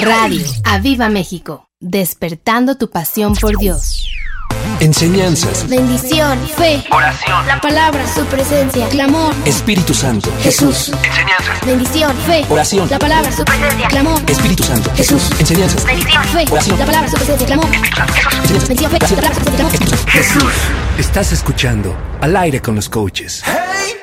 Radio Aviva México, despertando tu pasión por Dios. Enseñanzas. Bendición, fe, oración, la palabra, su presencia, clamor, Espíritu Santo. Jesús. enseñanzas, Bendición, fe, Oración. la palabra, su presencia, clamor, Espíritu Santo. Jesús. Enseñanzas. bendición, fe, Oración. la palabra, su presencia, clamor, Enseñanzas. bendición, fe, la palabra, su presencia, clamor. Jesús. Estás escuchando Al aire con los coaches. Hey,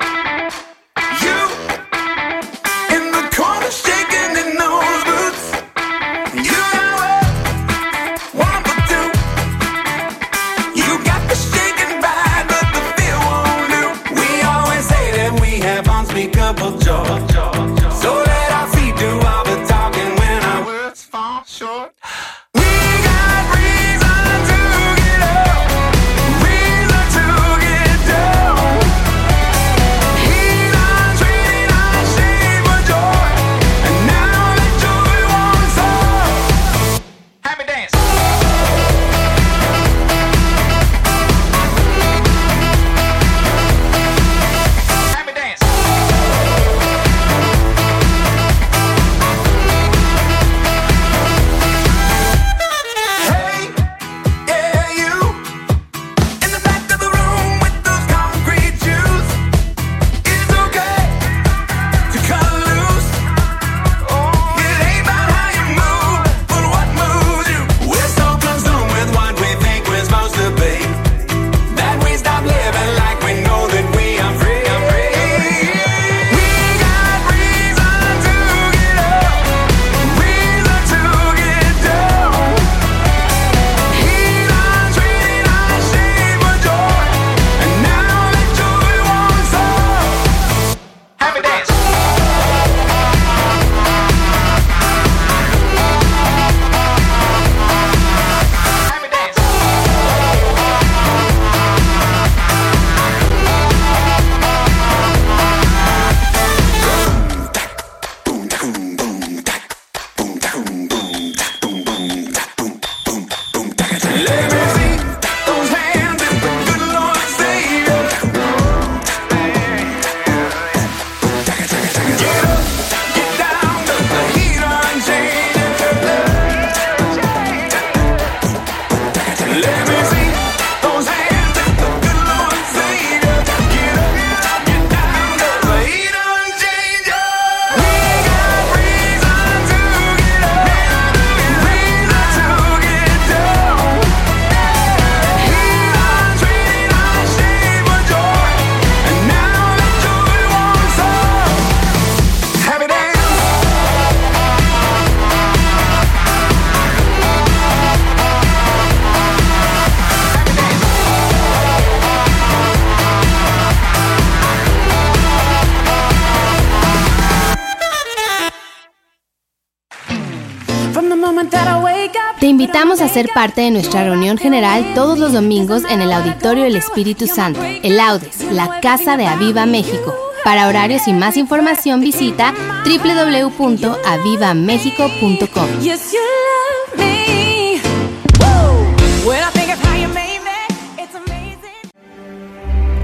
ser parte de nuestra reunión general todos los domingos en el Auditorio del Espíritu Santo, el Audes, la Casa de Aviva México. Para horarios y más información visita www.avivamexico.com.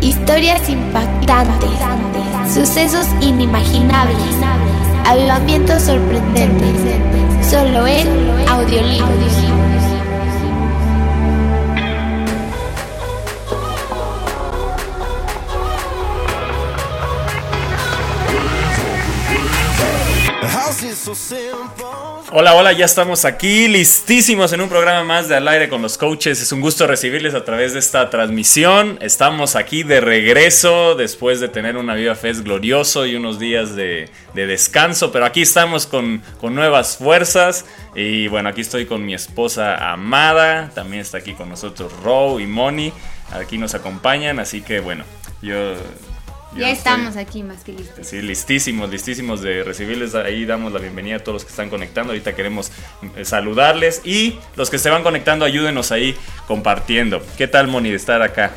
Historias impactantes, sucesos inimaginables, avivamientos sorprendentes. Solo en audiolibros. Hola, hola, ya estamos aquí listísimos en un programa más de Al aire con los coaches. Es un gusto recibirles a través de esta transmisión. Estamos aquí de regreso después de tener una Viva Fest glorioso y unos días de, de descanso, pero aquí estamos con, con nuevas fuerzas. Y bueno, aquí estoy con mi esposa amada, también está aquí con nosotros Row y Moni. Aquí nos acompañan, así que bueno, yo... Ya estoy- estamos aquí más que listos. Sí, listísimos, listísimos de recibirles. Ahí damos la bienvenida a todos los que están conectando. Ahorita queremos eh, saludarles. Y los que se van conectando, ayúdenos ahí compartiendo. ¿Qué tal, Moni, de estar acá?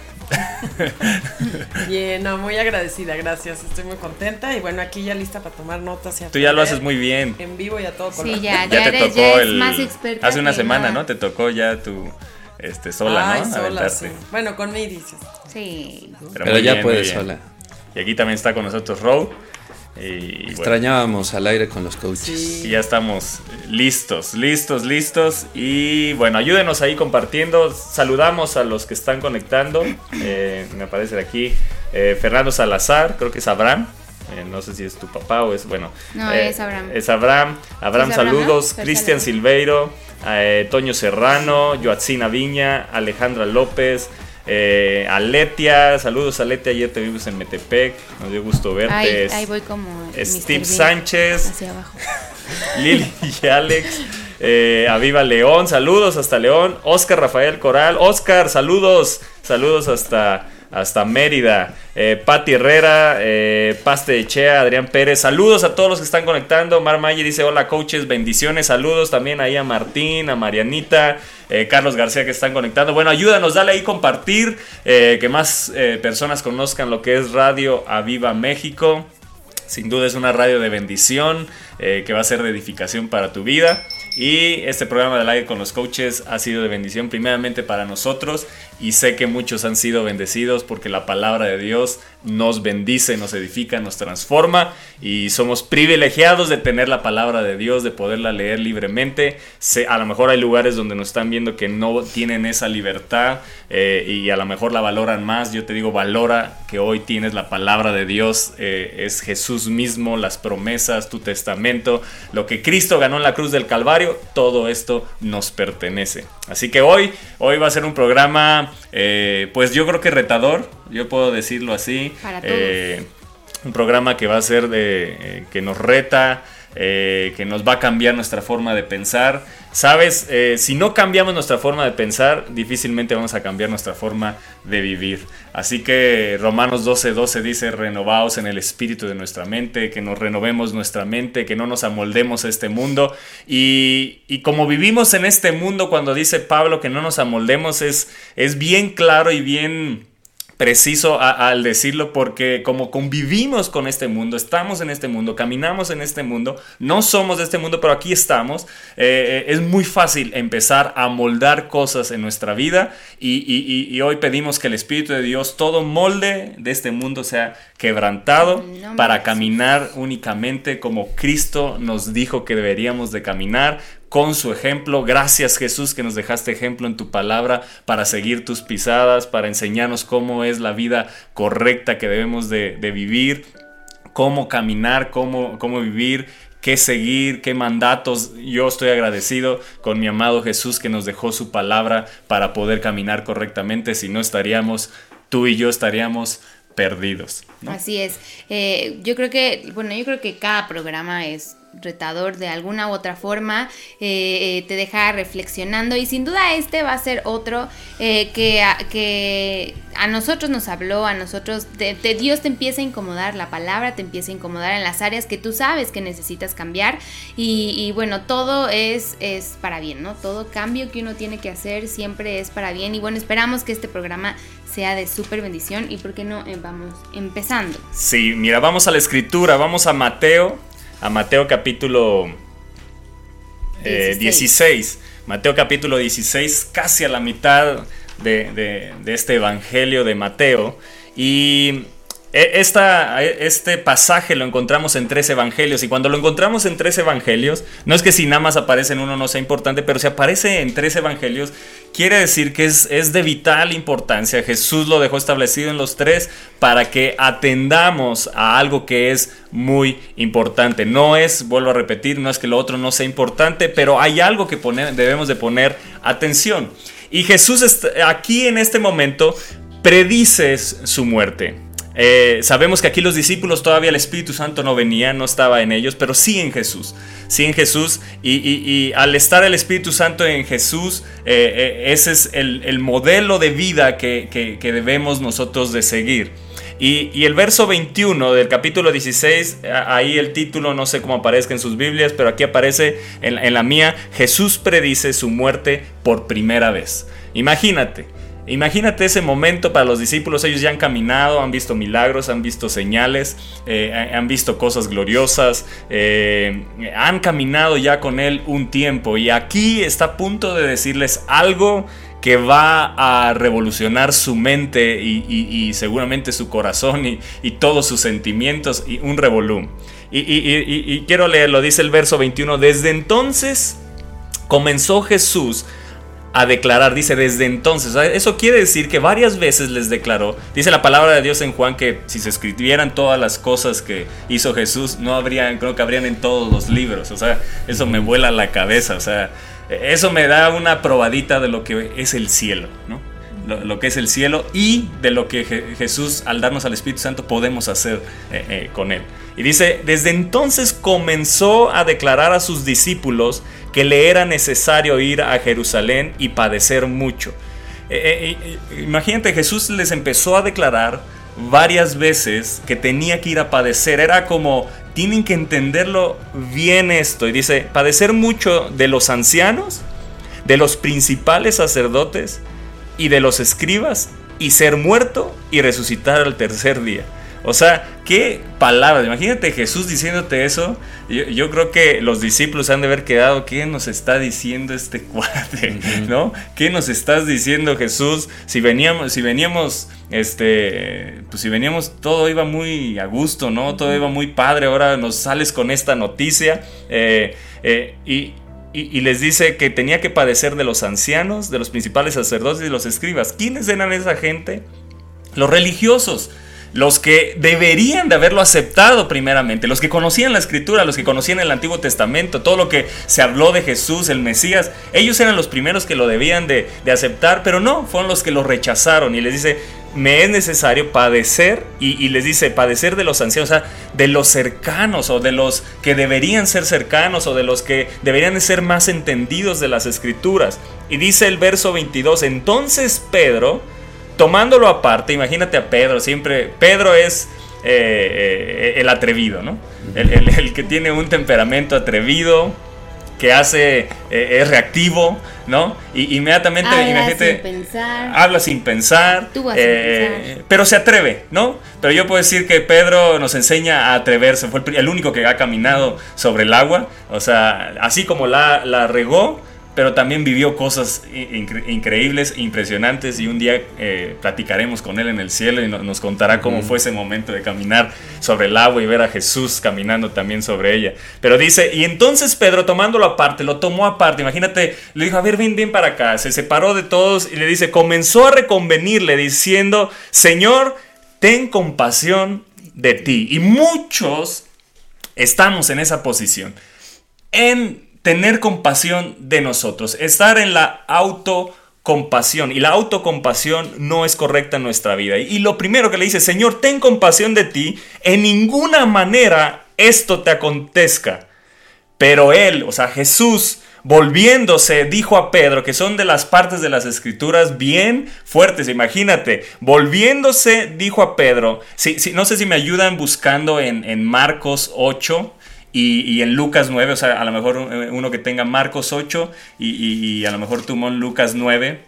Bien, no, muy agradecida, gracias. Estoy muy contenta y bueno, aquí ya lista para tomar notas. y Tú ya lo haces muy bien. En vivo y a todo color. Sí, ya, Ya ya, te eres, tocó ya el. más experta. Hace una semana, nada. ¿no? Te tocó ya tu. Este, sola, Ay, ¿no? sola, sí. Bueno, con mi dices. Sí. Pero ya bien, puede muy bien. sola. Y aquí también está con nosotros Row. Y, bueno, Extrañábamos al aire con los coaches. y ya estamos listos, listos, listos. Y bueno, ayúdenos ahí compartiendo. Saludamos a los que están conectando. Eh, me aparece aquí eh, Fernando Salazar, creo que es Abraham. Eh, no sé si es tu papá o es, bueno. No, eh, es Abraham. Es Abraham. Abraham, Es Abraham, ¿no? saludos. Cristian. Silveiro, eh, Toño Serrano, Joatzina Viña, Alejandra López. Eh, Aletia, saludos Aletia, ayer te vimos en Metepec, nos dio gusto verte. Ahí, voy como. Steve Sánchez, Hacia abajo. Lili y Alex, eh, Aviva León, saludos hasta León, Oscar Rafael Coral, Oscar, saludos, saludos hasta, hasta Mérida, eh, Pati Herrera, eh, Paste Echea, Adrián Pérez, saludos a todos los que están conectando, Mar Mayer dice hola coaches, bendiciones, saludos también ahí a Martín, a Marianita, eh, Carlos García que están conectando, bueno, ayúdanos, dale ahí compartir, eh, que más eh, personas conozcan lo que es Radio Aviva México. Sin duda es una radio de bendición eh, que va a ser de edificación para tu vida. Y este programa del aire con los coaches ha sido de bendición primeramente para nosotros y sé que muchos han sido bendecidos porque la palabra de Dios nos bendice, nos edifica, nos transforma y somos privilegiados de tener la palabra de Dios, de poderla leer libremente. A lo mejor hay lugares donde nos están viendo que no tienen esa libertad eh, y a lo mejor la valoran más. Yo te digo, valora que hoy tienes la palabra de Dios, eh, es Jesús mismo, las promesas, tu testamento, lo que Cristo ganó en la cruz del Calvario, todo esto nos pertenece. Así que hoy, hoy va a ser un programa, eh, pues yo creo que retador, yo puedo decirlo así. Para todos. Eh, un programa que va a ser de eh, que nos reta, eh, que nos va a cambiar nuestra forma de pensar. Sabes, Eh, si no cambiamos nuestra forma de pensar, difícilmente vamos a cambiar nuestra forma de vivir. Así que Romanos 12:12 12 dice, renovaos en el espíritu de nuestra mente, que nos renovemos nuestra mente, que no nos amoldemos a este mundo. Y, y como vivimos en este mundo, cuando dice Pablo que no nos amoldemos, es, es bien claro y bien preciso a- al decirlo porque como convivimos con este mundo, estamos en este mundo, caminamos en este mundo, no somos de este mundo, pero aquí estamos, eh, eh, es muy fácil empezar a moldar cosas en nuestra vida y, y- y- y hoy pedimos que el Espíritu de Dios, todo molde de este mundo sea quebrantado para caminar únicamente como Cristo nos dijo que deberíamos de caminar con su ejemplo. Gracias Jesús que nos dejaste ejemplo en tu palabra para seguir tus pisadas, para enseñarnos cómo es la vida correcta que debemos de, vivir, cómo caminar, cómo, cómo vivir. Qué seguir, qué mandatos. Yo estoy agradecido con mi amado Jesús que nos dejó su palabra para poder caminar correctamente. Si no estaríamos, tú y yo estaríamos perdidos. ¿no? Así es. Eh, yo creo que, bueno, yo creo que cada programa es retador de alguna u otra forma, eh, eh, te deja reflexionando y sin duda este va a ser otro eh, que, a, que a nosotros nos habló, a nosotros, te- Dios te empieza a incomodar, la palabra te empieza a incomodar en las áreas que tú sabes que necesitas cambiar y, bueno, todo es, es para bien, ¿no? Todo cambio que uno tiene que hacer siempre es para bien y bueno, esperamos que este programa sea de súper bendición y por qué no vamos empezando. Sí, mira, vamos a la escritura, vamos a Mateo, a Mateo capítulo eh, 16. Mateo capítulo 16, casi a la mitad de, de- de este evangelio de Mateo. Y esta, este pasaje lo encontramos en tres evangelios. Y cuando lo encontramos en tres evangelios, no es que si nada más aparece en uno no sea importante, pero si aparece en tres evangelios, quiere decir que es, es de vital importancia. Jesús lo dejó establecido en los tres para que atendamos a algo que es muy importante. No es, vuelvo a repetir, no es que lo otro no sea importante, pero hay algo que poner, debemos de poner atención. Y Jesús aquí en este momento predice su muerte. Eh, sabemos que aquí los discípulos todavía el Espíritu Santo no venía, no estaba en ellos, pero sí en Jesús. Sí en Jesús. Y, al estar el Espíritu Santo en Jesús, eh, eh, ese es el, el modelo de vida que, debemos nosotros de seguir. Y, el verso 21 del capítulo 16, a- ahí el título no sé cómo aparezca en sus Biblias, pero aquí aparece en la mía, Jesús predice su muerte por primera vez. Imagínate. Imagínate ese momento para los discípulos, ellos ya han caminado, han visto milagros, han visto señales, eh, han visto cosas gloriosas, eh, han caminado ya con Él un tiempo y aquí está a punto de decirles algo que va a revolucionar su mente y, seguramente su corazón y, todos sus sentimientos y un revolú. Y quiero leerlo, dice el verso 21, desde entonces comenzó Jesús a declarar, dice desde entonces, eso quiere decir que varias veces les declaró, dice la palabra de Dios en Juan que si se escribieran todas las cosas que hizo Jesús, no habrían, creo que habrían en todos los libros, o sea, eso me vuela la cabeza, o sea, eso me da una probadita de lo que es el cielo, ¿no? Lo, lo que es el cielo y de lo que Je- Jesús al darnos al Espíritu Santo podemos hacer eh, eh, con él. Y dice, desde entonces comenzó a declarar a sus discípulos que le era necesario ir a Jerusalén y padecer mucho. Eh, eh, eh, imagínate, Jesús les empezó a declarar varias veces que tenía que ir a padecer. Era como, tienen que entenderlo bien esto. Y dice, padecer mucho de los ancianos, de los principales sacerdotes y de los escribas, y ser muerto y resucitar al tercer día. O sea, qué palabras. Imagínate Jesús diciéndote eso. Yo, yo creo que los discípulos han de haber quedado. ¿Qué nos está diciendo este cuate? ¿No? ¿Qué nos estás diciendo Jesús? Si veníamos, si veníamos, este, pues si veníamos, todo iba muy a gusto, ¿no? Todo iba muy padre. Ahora nos sales con esta noticia. eh, eh, y, y, y les dice que tenía que padecer de los ancianos, de los principales sacerdotes y de los escribas. ¿Quiénes eran esa gente? Los religiosos, los que deberían de haberlo aceptado primeramente, los que conocían la escritura, los que conocían el Antiguo Testamento, todo lo que se habló de Jesús, el Mesías, ellos eran los primeros que lo debían de, de aceptar, pero no, fueron los que lo rechazaron y les dice, me es necesario padecer, y, y les dice, padecer de los ancianos, o sea, de los cercanos o de los que deberían ser cercanos o de los que deberían de ser más entendidos de las escrituras. Y dice el verso 22, entonces Pedro, tomándolo aparte, imagínate a Pedro, siempre, Pedro es eh, eh, el atrevido, ¿no? El, el- el que tiene un temperamento atrevido, que hace, eh, es reactivo, ¿no? Y inmediatamente, Habla imagínate, sin pensar. habla sin pensar, Actúa sin eh, pensar. pero se atreve, ¿no? Pero yo puedo decir que Pedro nos enseña a atreverse, fue el único que ha caminado sobre el agua, o sea, así como la, la regó, pero también vivió cosas in- incre- increíbles, impresionantes, y un día eh, platicaremos con él en el cielo y no- nos contará cómo fue ese momento de caminar sobre el agua y ver a Jesús caminando también sobre ella. Pero dice, y entonces Pedro tomándolo aparte, lo tomó aparte, imagínate, le dijo, a ver, ven, ven para acá, se separó de todos y le dice, comenzó a reconvenirle diciendo, Señor, ten compasión de ti. Y muchos estamos en esa posición, en tener compasión de nosotros, estar en la autocompasión. Y la autocompasión no es correcta en nuestra vida. Y lo primero que le dice, Señor, ten compasión de ti, en ninguna manera esto te acontezca. Pero él, o sea, Jesús, volviéndose, dijo a Pedro, que son de las partes de las escrituras bien fuertes, imagínate, volviéndose, dijo a Pedro, si, no sé si me ayudan buscando en, en Marcos 8 y, en Lucas 9, o sea, a lo mejor eh, uno que tenga Marcos 8 y, a lo mejor tú, Mon, Lucas 9.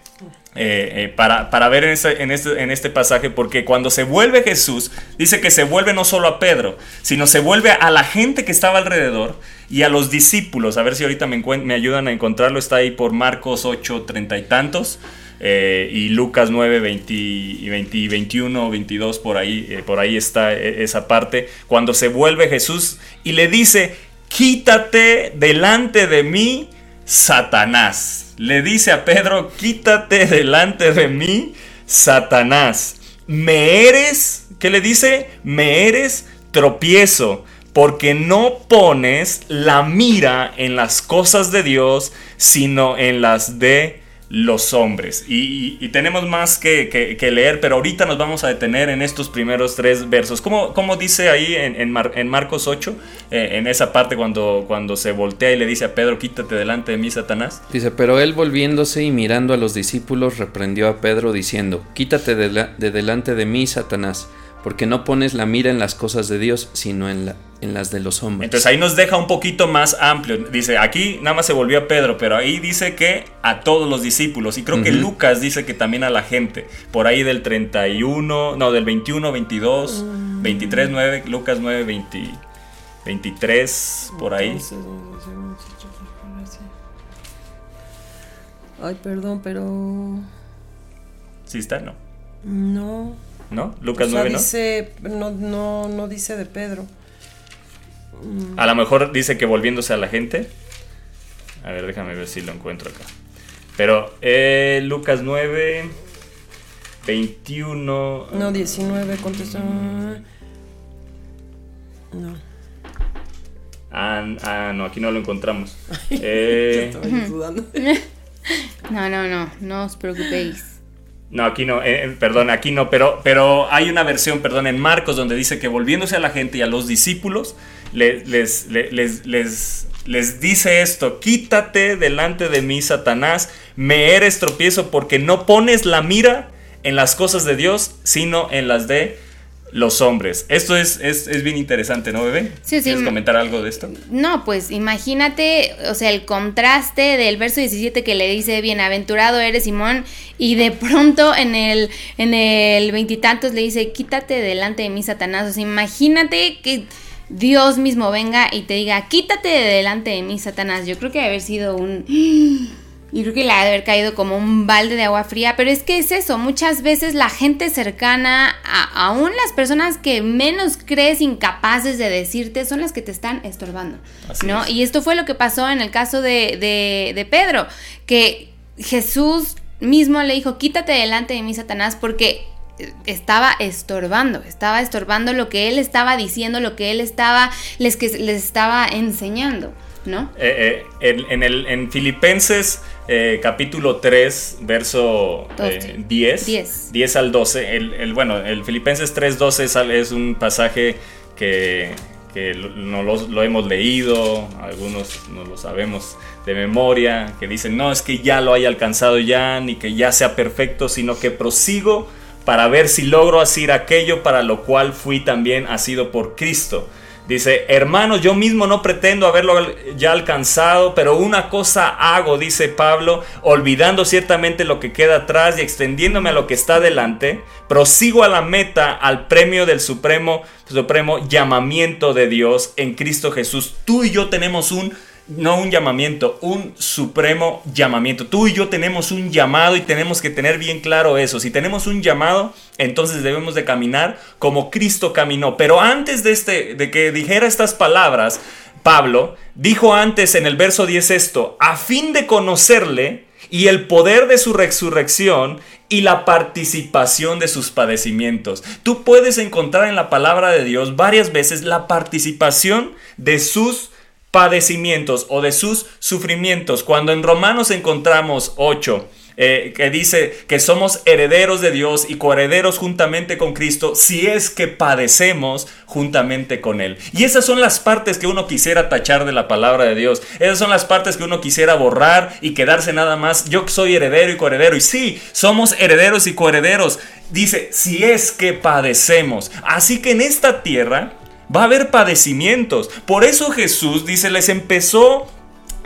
eh, eh, para, para ver en este, en, este, en este pasaje, porque cuando se vuelve Jesús, dice que se vuelve no solo a Pedro, sino se vuelve a la gente que estaba alrededor y a los discípulos. A ver si ahorita me, me ayudan a encontrarlo, está ahí por Marcos 8, 30 y tantos. Eh, y Lucas 9, 20, y 20, y 21, 22, por ahí, eh, por ahí está eh, esa parte. Cuando se vuelve Jesús y le dice, quítate delante de mí, Satanás. Le dice a Pedro, quítate delante de mí, Satanás. Me eres, ¿qué le dice? Me eres tropiezo, porque no pones la mira en las cosas de Dios, sino en las de los hombres. Y, tenemos más que, leer, pero ahorita nos vamos a detener en estos primeros tres versos. ¿Cómo, dice ahí en, en Marcos 8, eh, en esa parte cuando, cuando se voltea y le dice a Pedro, quítate delante de mí, Satanás? Dice, pero él volviéndose y mirando a los discípulos reprendió a Pedro diciendo, Quítate de, la- de delante de mí, Satanás, porque no pones la mira en las cosas de Dios, sino en, la- en las de los hombres. Entonces ahí nos deja un poquito más amplio. Dice, aquí nada más se volvió a Pedro, pero ahí dice que a todos los discípulos. Y creo que. Lucas dice que también a la gente. Por ahí del 31, no, del 21, 22, 23, 9, Lucas 9, 20, 23, por ahí. Entonces, Ay, perdón, pero. ¿Sí está? No. No. ¿No? Lucas o sea, 9, ¿no? dice. No, no, no dice de Pedro. A lo mejor dice que volviéndose a la gente. A ver, déjame ver si lo encuentro acá. Pero eh, Lucas 9, 21. No, 19, contesta. No. Ah, ah, no, aquí no lo encontramos. Eh, dudando. No, no, no, no os preocupéis. No, aquí no, eh, eh, perdón, aquí no, pero, pero hay una versión, perdón, en Marcos donde dice que volviéndose a la gente y a los discípulos, le- les, le- les, les, les dice esto, quítate delante de mí, Satanás, me eres tropiezo porque no pones la mira en las cosas de Dios, sino en las de los hombres. Esto es, es, es bien interesante, ¿no, bebé? Sí, sí. ¿Quieres comentar algo de esto? No, pues imagínate, o sea, el contraste del verso 17 que le dice, bienaventurado eres Simón, y de pronto en el en el veintitantos le dice, quítate delante de mí, Satanás. O sea, imagínate que Dios mismo venga y te diga, quítate de delante de mí, Satanás. Yo creo que debe haber sido un... Yo creo que le ha de haber caído como un balde de agua fría, pero es que es eso, muchas veces la gente cercana, a, aún las personas que menos crees incapaces de decirte, son las que te están estorbando, Así ¿no? es. Y esto fue lo que pasó en el caso de, de, de Pedro, que Jesús mismo le dijo, quítate delante de mí, Satanás, porque estaba estorbando, estaba estorbando lo que él estaba diciendo, lo que él estaba, les, que les estaba enseñando, ¿no? Eh, eh, en, en el, en Filipenses eh, capítulo 3, verso eh, Doce. 10, Diez. 10 al 12, el, el- bueno, el Filipenses 3, 12 es, un pasaje que, no lo- lo hemos leído, algunos no lo sabemos de memoria, que dicen, no, es que ya lo haya alcanzado ya, ni que ya sea perfecto, sino que prosigo para ver si logro hacer aquello para lo cual fui también asido por Cristo. Dice, hermanos, yo mismo no pretendo haberlo ya alcanzado, pero una cosa hago, dice Pablo, olvidando ciertamente lo que queda atrás y extendiéndome a lo que está delante, prosigo a la meta, al premio del supremo, supremo llamamiento de Dios en Cristo Jesús. Tú y yo tenemos un no un llamamiento, un supremo llamamiento. Tú y yo tenemos un llamado y tenemos que tener bien claro eso. Si tenemos un llamado, entonces debemos de caminar como Cristo caminó. Pero antes de, este, de que dijera estas palabras, Pablo dijo antes en el verso 10 esto, a fin de conocerle y el poder de su resurrección y la participación de sus padecimientos. Tú puedes encontrar en la palabra de Dios varias veces la participación de sus padecimientos o de sus sufrimientos. Cuando en Romanos encontramos 8, eh, que dice que somos herederos de Dios y coherederos juntamente con Cristo, si es que padecemos juntamente con Él. Y esas son las partes que uno quisiera tachar de la palabra de Dios. Esas son las partes que uno quisiera borrar y quedarse nada más. Yo soy heredero y coheredero. Y sí, somos herederos y coherederos. Dice, si es que padecemos. Así que en esta tierra va a haber padecimientos. Por eso Jesús dice, les empezó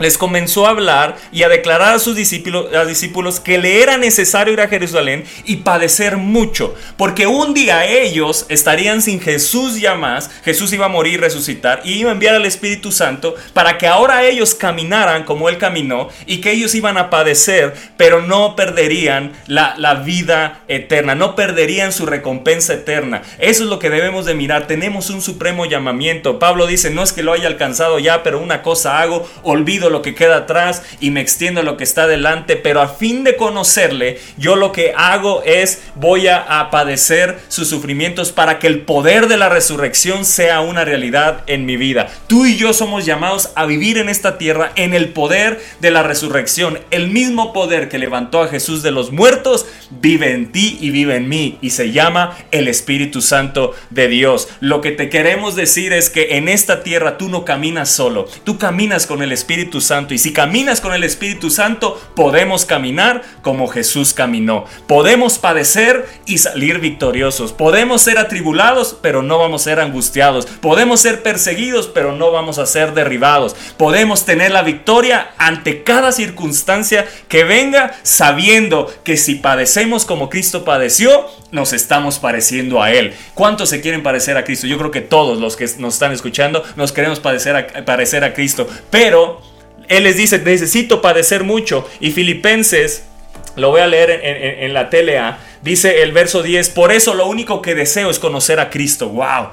les comenzó a hablar y a declarar a sus discípulos, a discípulos que le era necesario ir a Jerusalén y padecer mucho, porque un día ellos estarían sin Jesús ya más, Jesús iba a morir resucitar y iba a enviar al Espíritu Santo para que ahora ellos caminaran como Él caminó y que ellos iban a padecer, pero no perderían la, la vida eterna, no perderían su recompensa eterna. Eso es lo que debemos de mirar, tenemos un supremo llamamiento. Pablo dice, no es que lo haya alcanzado ya, pero una cosa hago, olvido lo que queda atrás y me extiendo lo que está delante, pero a fin de conocerle, yo lo que hago es voy a padecer sus sufrimientos para que el poder de la resurrección sea una realidad en mi vida. Tú y yo somos llamados a vivir en esta tierra en el poder de la resurrección. El mismo poder que levantó a Jesús de los muertos vive en ti y vive en mí y se llama el Espíritu Santo de Dios. Lo que te queremos decir es que en esta tierra tú no caminas solo, tú caminas con el Espíritu Santo y si caminas con el Espíritu Santo podemos caminar como Jesús caminó. Podemos padecer y salir victoriosos. Podemos ser atribulados pero no vamos a ser angustiados. Podemos ser perseguidos pero no vamos a ser derribados. Podemos tener la victoria ante cada circunstancia que venga sabiendo que si padecemos como Cristo padeció, nos estamos pareciendo a Él. ¿Cuántos se quieren parecer a Cristo? Yo creo que todos los que nos están escuchando nos queremos parecer parecer a Cristo. Pero Él les dice, necesito padecer mucho. Y Filipenses, lo voy a leer en, la TLA, Dice el verso 10, por eso lo único que deseo es conocer a Cristo. Wow.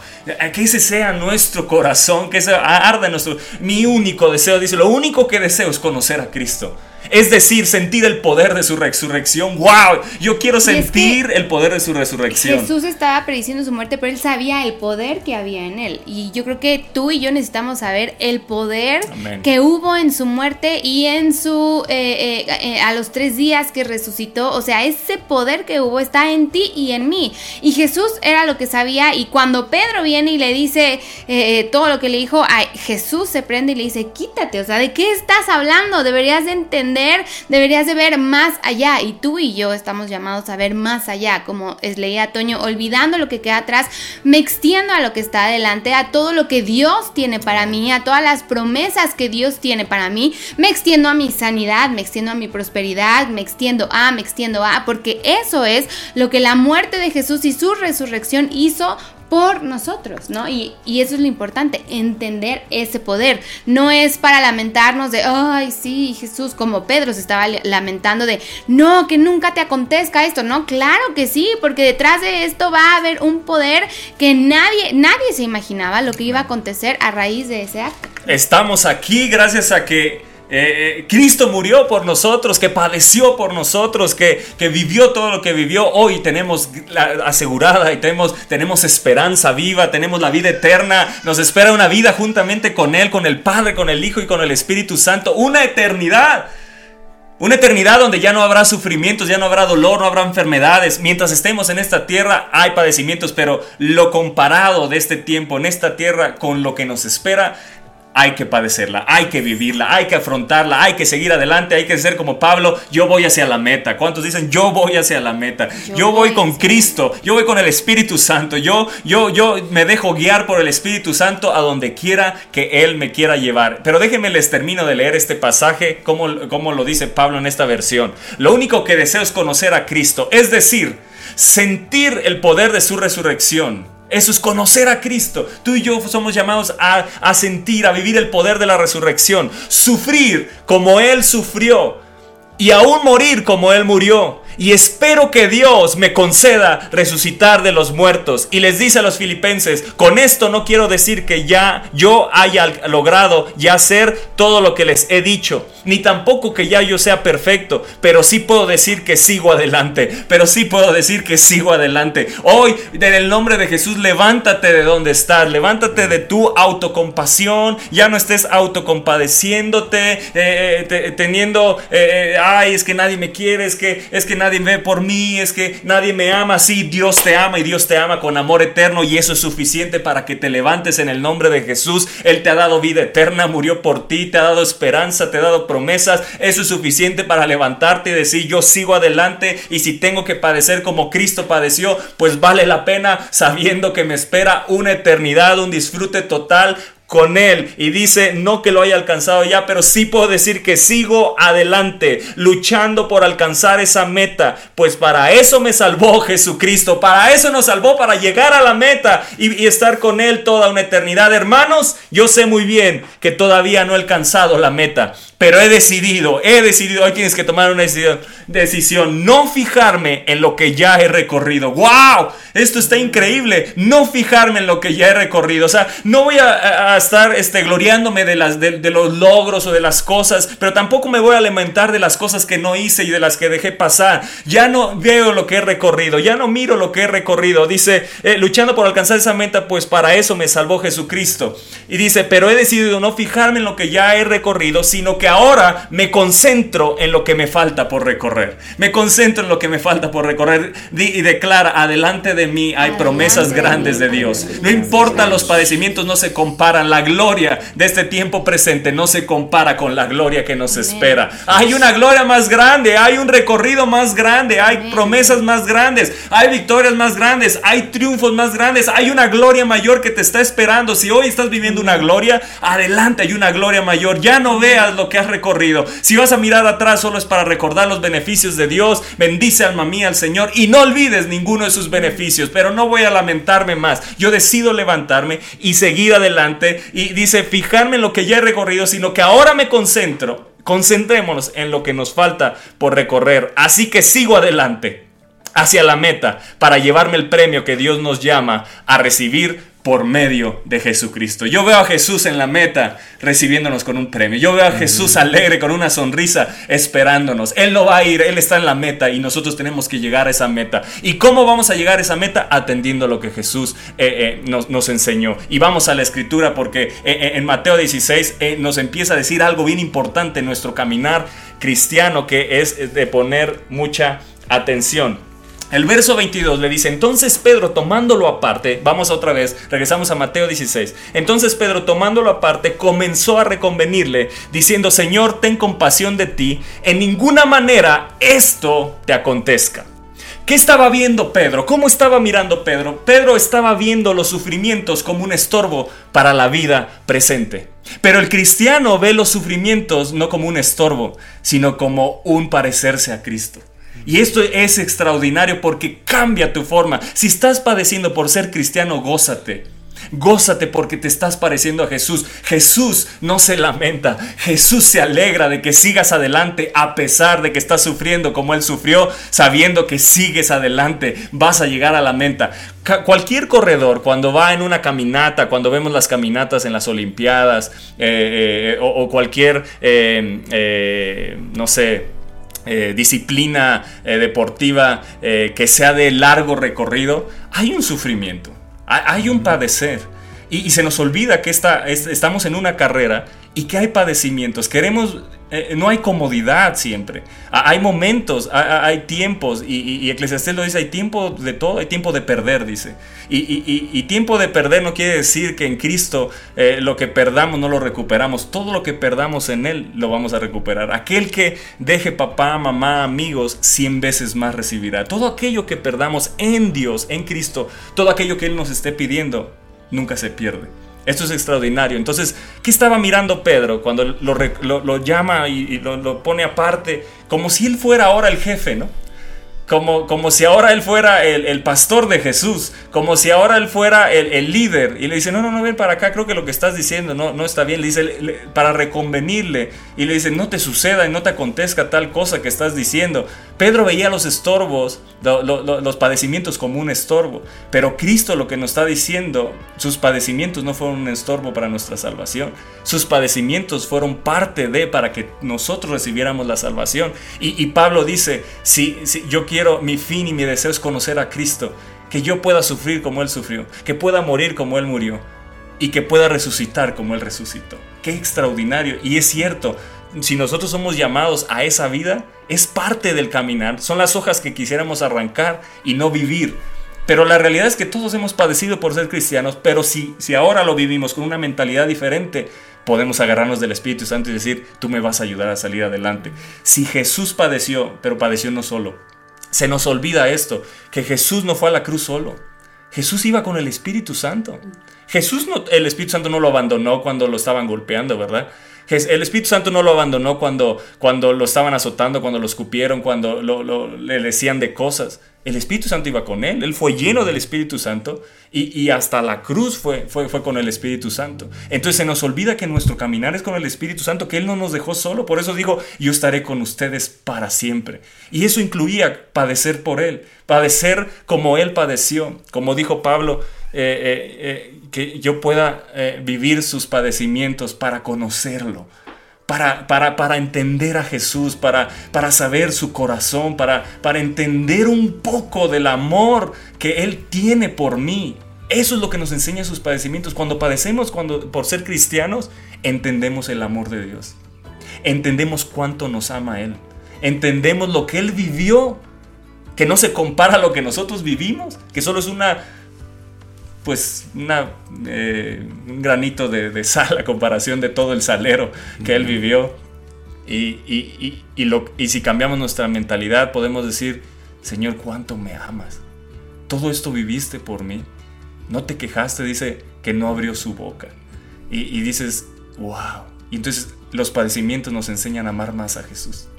Que ese sea nuestro corazón, que ese arda nuestro... Mi único deseo, dice, lo único que deseo es conocer a Cristo. Es decir, sentir el poder de su resurrección. ¡Wow! Yo quiero es que sentir el poder de su resurrección. Jesús estaba prediciendo su muerte, pero él sabía el poder que había en él. Y yo creo que tú y yo necesitamos saber el poder Amén. que hubo en su muerte y en su. eh, eh, eh, a los tres días que resucitó. O sea, ese poder que hubo está en ti y en mí. Y Jesús era lo que sabía. Y cuando Pedro viene y le dice todo lo que le dijo, a Jesús se prende y le dice: Quítate. O sea, ¿de qué estás hablando? Deberías de entender, deberías de ver más allá. Y tú y yo estamos llamados a ver más allá, como es leía Toño, olvidando lo que queda atrás, me extiendo a lo que está adelante, a todo lo que Dios tiene para mí, a todas las promesas que Dios tiene para mí, me extiendo a mi sanidad, me extiendo a mi prosperidad, me extiendo a, me extiendo a, porque eso es lo que la muerte de Jesús y su resurrección hizo por nosotros, ¿no? Y, y eso es lo importante, entender ese poder. No es para lamentarnos de, ay, sí, Jesús, como Pedro se estaba lamentando de, no, que nunca te acontezca esto, ¿no? Claro que sí, porque detrás de esto va a haber un poder que nadie, nadie se imaginaba lo que iba a acontecer a raíz de ese acto. Estamos aquí gracias a que eh, eh, Cristo murió por nosotros, que padeció por nosotros, que, que vivió todo lo que vivió. Hoy tenemos la asegurada y tenemos, tenemos esperanza viva, tenemos la vida eterna. Nos espera una vida juntamente con Él, con el Padre, con el Hijo y con el Espíritu Santo. Una eternidad. Una eternidad donde ya no habrá sufrimientos, ya no habrá dolor, no habrá enfermedades. Mientras estemos en esta tierra hay padecimientos, pero lo comparado de este tiempo en esta tierra con lo que nos espera, hay que padecerla, hay que vivirla, hay que afrontarla, hay que seguir adelante, hay que ser como Pablo, yo voy hacia la meta. ¿Cuántos dicen yo voy hacia la meta? Yo, Yo voy voy con Cristo, yo voy con el Espíritu Santo, yo, yo, yo me dejo guiar por el Espíritu Santo a donde quiera que Él me quiera llevar. Pero déjenme les termino de leer este pasaje, como, como lo dice Pablo en esta versión. Lo único que deseo es conocer a Cristo, es decir, sentir el poder de su resurrección. Eso es conocer a Cristo. Tú y yo somos llamados a, a sentir, a vivir el poder de la resurrección. Sufrir como Él sufrió y aún morir como Él murió. Y espero que Dios me conceda resucitar de los muertos. Y les dice a los filipenses, con esto no quiero decir que ya yo haya logrado ya hacer todo lo que les he dicho, ni tampoco que ya yo sea perfecto, pero sí puedo decir que sigo adelante, pero sí puedo decir que sigo adelante. Hoy, en el nombre de Jesús, levántate de donde estás, levántate de tu autocompasión, ya no estés autocompadeciéndote, eh, eh, te- teniendo, eh, ay, es que nadie me quiere, es que, es que nadie ve por mí, es que nadie me ama. Sí, Dios te ama y Dios te ama con amor eterno y eso es suficiente para que te levantes en el nombre de Jesús. Él te ha dado vida eterna, murió por ti, te ha dado esperanza, te ha dado promesas. Eso es suficiente para levantarte y decir, yo sigo adelante y si tengo que padecer como Cristo padeció, pues vale la pena sabiendo que me espera una eternidad, un disfrute total con él y dice no que lo haya alcanzado ya, pero sí puedo decir que sigo adelante luchando por alcanzar esa meta, pues para eso me salvó Jesucristo, para eso nos salvó, para llegar a la meta y, y estar con él toda una eternidad. Hermanos, yo sé muy bien que todavía no he alcanzado la meta, pero he decidido, he decidido, hoy tienes que tomar una decisión, decisión, no fijarme en lo que ya he recorrido. ¡Wow! Esto está increíble, no fijarme en lo que ya he recorrido, o sea, no voy a, estar este, gloriándome de, las, de los logros o de las cosas, pero tampoco me voy a lamentar de las cosas que no hice y de las que dejé pasar. Ya no veo lo que he recorrido, ya no miro lo que he recorrido. Dice, eh, luchando por alcanzar esa meta, pues para eso me salvó Jesucristo. Y dice, pero he decidido no fijarme en lo que ya he recorrido, sino que ahora me concentro en lo que me falta por recorrer. Me concentro en lo que me falta por recorrer y declara, adelante de mí hay promesas grandes de Dios. No importa los padecimientos, no se comparan. La gloria de este tiempo presente no se compara con la gloria que nos espera. Hay una gloria más grande, hay un recorrido más grande, hay promesas más grandes, hay victorias más grandes, hay triunfos más grandes, hay una gloria mayor que te está esperando. Si hoy estás viviendo una gloria, adelante hay una gloria mayor. Ya no veas lo que has recorrido. Si vas a mirar atrás, solo es para recordar los beneficios de Dios. Bendice alma mía al Señor y no olvides ninguno de sus beneficios. Pero no voy a lamentarme más. Yo decido levantarme y seguir adelante. Y dice, fijarme en lo que ya he recorrido, sino que ahora me concentro. Concentrémonos en lo que nos falta por recorrer. Así que sigo adelante. hacia la meta, para llevarme el premio que Dios nos llama a recibir por medio de Jesucristo. Yo veo a Jesús en la meta recibiéndonos con un premio. Yo veo a Jesús alegre con una sonrisa esperándonos. Él no va a ir, Él está en la meta y nosotros tenemos que llegar a esa meta. ¿Y cómo vamos a llegar a esa meta? Atendiendo lo que Jesús eh, eh, nos, nos enseñó. Y vamos a la escritura porque eh, en Mateo 16 eh, nos empieza a decir algo bien importante en nuestro caminar cristiano que es de poner mucha atención. El verso 22 le dice, entonces Pedro tomándolo aparte, vamos otra vez, regresamos a Mateo 16, entonces Pedro tomándolo aparte comenzó a reconvenirle, diciendo, Señor, ten compasión de ti, en ninguna manera esto te acontezca. ¿Qué estaba viendo Pedro? ¿Cómo estaba mirando Pedro? Pedro estaba viendo los sufrimientos como un estorbo para la vida presente. Pero el cristiano ve los sufrimientos no como un estorbo, sino como un parecerse a Cristo. Y esto es extraordinario porque cambia tu forma. Si estás padeciendo por ser cristiano, gózate. Gózate porque te estás pareciendo a Jesús. Jesús no se lamenta. Jesús se alegra de que sigas adelante a pesar de que estás sufriendo como Él sufrió, sabiendo que sigues adelante. Vas a llegar a la meta. Cualquier corredor, cuando va en una caminata, cuando vemos las caminatas en las Olimpiadas eh, eh, o, cualquier, eh, no sé, eh, disciplina eh, deportiva eh, que sea de largo recorrido, hay un sufrimiento, hay, hay un padecer. Y, y se nos olvida que esta, es- estamos en una carrera y que hay padecimientos. Queremos, eh, no hay comodidad siempre. Ha- Hay momentos, ha- ha- hay tiempos. Y, y, Eclesiastés lo dice, hay tiempo de todo, hay tiempo de perder, dice. Y tiempo de perder no quiere decir que en Cristo eh, lo que perdamos no lo recuperamos. Todo lo que perdamos en Él lo vamos a recuperar. Aquel que deje papá, mamá, amigos, cien veces más recibirá. Todo aquello que perdamos en Dios, en Cristo, todo aquello que Él nos esté pidiendo, nunca se pierde. Esto es extraordinario. Entonces, ¿qué estaba mirando Pedro cuando lo, lo- llama y, lo pone aparte? Como si él fuera ahora el jefe, ¿no? Como, como si ahora él fuera el, el pastor de Jesús, como si ahora él fuera el, el líder. Y le dice, no, no, no, ven para acá, creo que lo que estás diciendo no, no está bien. Le dice, le- para reconvenirle. Y le dice, no te suceda y no te acontezca tal cosa que estás diciendo. Pedro veía los estorbos, lo- lo- lo- los padecimientos como un estorbo. Pero Cristo lo que nos está diciendo, sus padecimientos no fueron un estorbo para nuestra salvación. Sus padecimientos fueron parte de para que nosotros recibiéramos la salvación. Y, y Pablo dice, si, si yo quiero, mi fin y mi deseo es conocer a Cristo, que yo pueda sufrir como Él sufrió, que pueda morir como Él murió y que pueda resucitar como Él resucitó. Qué extraordinario. Y es cierto, si nosotros somos llamados a esa vida, es parte del caminar. Son las hojas que quisiéramos arrancar y no vivir. Pero la realidad es que todos hemos padecido por ser cristianos, pero si, si ahora lo vivimos con una mentalidad diferente, podemos agarrarnos del Espíritu Santo y decir, tú me vas a ayudar a salir adelante. Si Jesús padeció, pero padeció no solo, se nos olvida esto, que Jesús no fue a la cruz solo. Jesús iba con el Espíritu Santo. Jesús no, el Espíritu Santo no lo abandonó cuando lo estaban golpeando, ¿verdad? El Espíritu Santo no lo abandonó cuando, cuando lo estaban azotando, cuando lo escupieron, cuando lo- le decían de cosas. El Espíritu Santo iba con él, él fue lleno del Espíritu Santo y, y hasta la cruz fue, fue, fue con el Espíritu Santo. Entonces se nos olvida que nuestro caminar es con el Espíritu Santo, que Él no nos dejó solo. Por eso digo, yo estaré con ustedes para siempre. Y eso incluía padecer por Él, padecer como Él padeció, como dijo Pablo, eh, eh, eh, que yo pueda vivir sus padecimientos para conocerlo para, para, para entender a Jesús, para, para saber su corazón, para, para entender un poco del amor que Él tiene por mí. Eso es lo que nos enseña sus padecimientos. Cuando padecemos cuando, por ser cristianos, entendemos el amor de Dios. Entendemos cuánto nos ama Él. Entendemos lo que Él vivió, que no se compara a lo que nosotros vivimos, que solo es una pues una, eh, un granito de, de sal a comparación de todo el salero que él vivió. Y, y- y- y lo, y si cambiamos nuestra mentalidad, podemos decir, Señor, ¿cuánto me amas? Todo esto viviste por mí. No te quejaste, dice, que no abrió su boca. Y, y dices, wow. Y entonces los padecimientos nos enseñan a amar más a Jesús.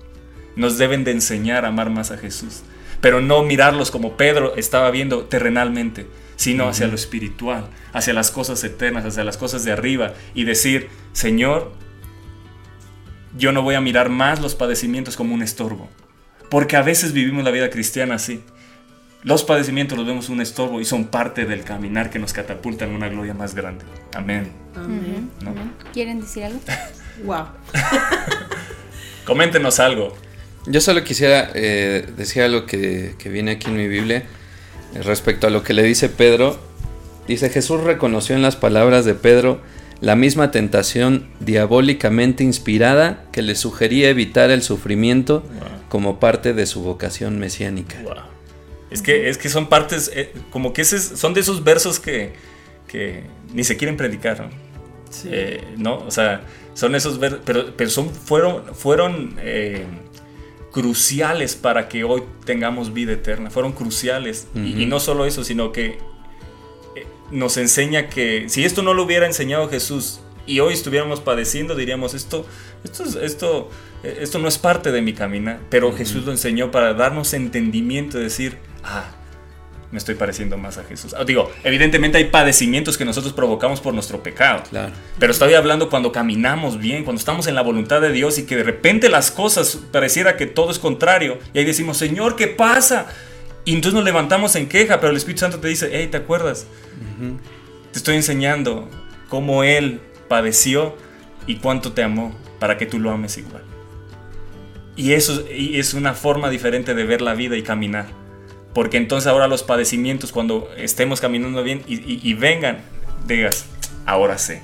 Nos deben de enseñar a amar más a Jesús. Pero no mirarlos como Pedro estaba viendo terrenalmente, sino hacia lo espiritual, hacia las cosas eternas, hacia las cosas de arriba. Y decir, Señor, yo no voy a mirar más los padecimientos como un estorbo. Porque a veces vivimos la vida cristiana así. Los padecimientos los vemos un estorbo y son parte del caminar que nos catapultan a una gloria más grande. Amén. Amén. ¿no? ¿Quieren decir algo? Wow. Coméntenos algo. Yo solo quisiera eh, decir algo que, que viene aquí en mi Biblia respecto a lo que le dice Pedro. Dice, Jesús reconoció en las palabras de Pedro la misma tentación diabólicamente inspirada que le sugería evitar el sufrimiento como parte de su vocación mesiánica. Wow. Es que, es que son partes, eh, como que ese son de esos versos que, que ni se quieren predicar, ¿no? Sí. Eh, ¿no? O sea, son esos versos, pero, pero son, fueron, fueron eh, cruciales para que hoy tengamos vida eterna, fueron cruciales. y, y no solo eso, sino que eh, nos enseña que si esto no lo hubiera enseñado Jesús y hoy estuviéramos padeciendo, diríamos, esto, esto, es- esto, eh, esto no es parte de mi caminar, pero Jesús lo enseñó para darnos entendimiento, de decir, ah, me estoy pareciendo más a Jesús. Ah, digo, evidentemente hay padecimientos que nosotros provocamos por nuestro pecado. Claro. Pero estoy hablando cuando caminamos bien, cuando estamos en la voluntad de Dios y que de repente las cosas pareciera que todo es contrario. Y ahí decimos, Señor, ¿qué pasa? Y entonces nos levantamos en queja, pero el Espíritu Santo te dice, hey, ¿te acuerdas? Te estoy enseñando cómo Él padeció y cuánto te amó para que tú lo ames igual. Y eso y es una forma diferente de ver la vida y caminar. Porque entonces ahora los padecimientos, cuando estemos caminando bien y, y- y vengan, digas, ahora sé.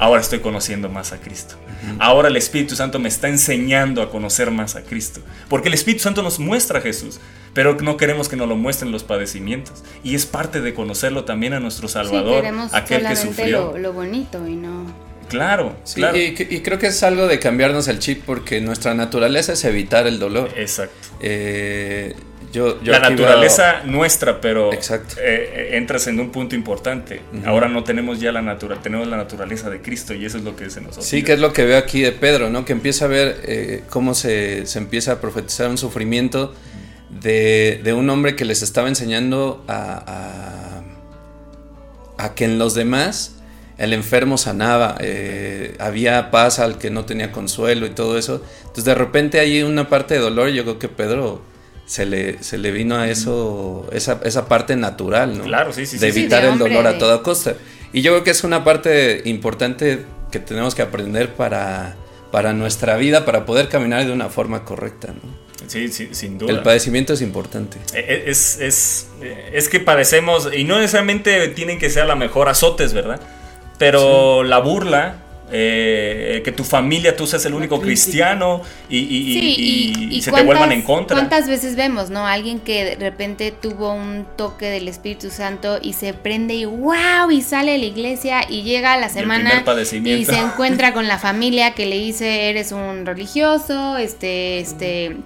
Ahora estoy conociendo más a Cristo. Ahora el Espíritu Santo me está enseñando a conocer más a Cristo. Porque el Espíritu Santo nos muestra a Jesús, pero no queremos que nos lo muestren los padecimientos. Y es parte de conocerlo también a nuestro sí, Salvador, queremos aquel que sufrió. lo, lo bonito y no... Claro, Sí, claro. y, y creo que es algo de cambiarnos el chip porque nuestra naturaleza es evitar el dolor. Exacto. Eh, yo, yo la naturaleza nuestra, pero Exacto. eh, eh, entras en un punto importante. Ahora no tenemos ya la naturaleza, tenemos la naturaleza de Cristo y eso es lo que se nos Sí, que es lo que veo aquí de Pedro, ¿no? Que empieza a ver eh, cómo se, se empieza a profetizar un sufrimiento de, de un hombre que les estaba enseñando a, a, a que en los demás el enfermo sanaba, eh, había paz al que no tenía consuelo y todo eso. Entonces de repente hay una parte de dolor y yo creo que Pedro se le, se le vino a eso, esa, esa parte natural, ¿no? Claro, sí, sí, De sí, sí. evitar Sí, de el dolor a toda costa. Y yo creo que es una parte importante que tenemos que aprender para, para nuestra vida, para poder caminar de una forma correcta. ¿no? Sí, sí, sin duda. El padecimiento es importante. Eh, Es, es, eh, es que padecemos, y no necesariamente tienen que ser a la mejor azotes, ¿verdad? Pero la burla, eh, que tu familia, tú seas el único cristiano y, y- y- Sí, y- y se te vuelvan en contra. ¿Cuántas veces vemos, no? Alguien que de repente tuvo un toque del Espíritu Santo y se prende y wow, y sale de la iglesia y llega a la semana y se encuentra con la familia que le dice eres un religioso, este, este,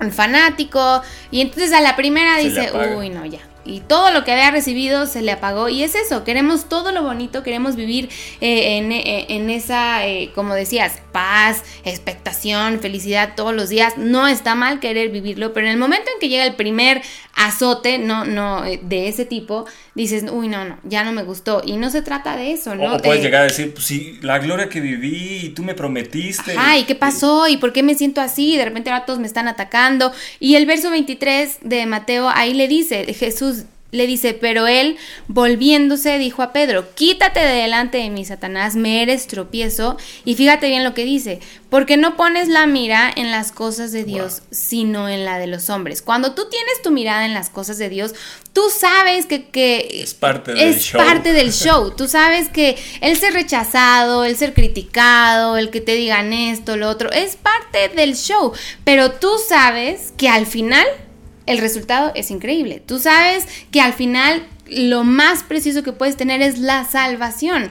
un fanático y entonces a la primera Se dice, uy, no, ya. Y todo lo que había recibido se le apagó. Y es eso, queremos todo lo bonito, queremos vivir eh, en, eh, en esa, eh, como decías, paz, expectación, felicidad todos los días. No está mal querer vivirlo, pero en el momento en que llega el primer azote, no, no, de ese tipo, dices, uy, no, no, ya no me gustó. Y no se trata de eso, ¿no? O, o puedes llegar a decir, pues sí, la gloria que viví y tú me prometiste. Ajá, ¿y qué pasó? ¿Y por qué me siento así? De repente ahora todos me están atacando. Y el verso 23 de Mateo ahí le dice, Jesús le dice, pero él volviéndose dijo a Pedro, quítate de delante de mí, Satanás, me eres tropiezo. Y fíjate bien lo que dice, porque no pones la mira en las cosas de Dios, sino en la de los hombres. Cuando tú tienes tu mirada en las cosas de Dios, tú sabes que, que Es parte del es show. parte del show. Tú sabes que el ser rechazado, el ser criticado, el que te digan esto, lo otro, es parte del show. Pero tú sabes que al final el resultado es increíble. Tú sabes que al final lo más precioso que puedes tener es la salvación.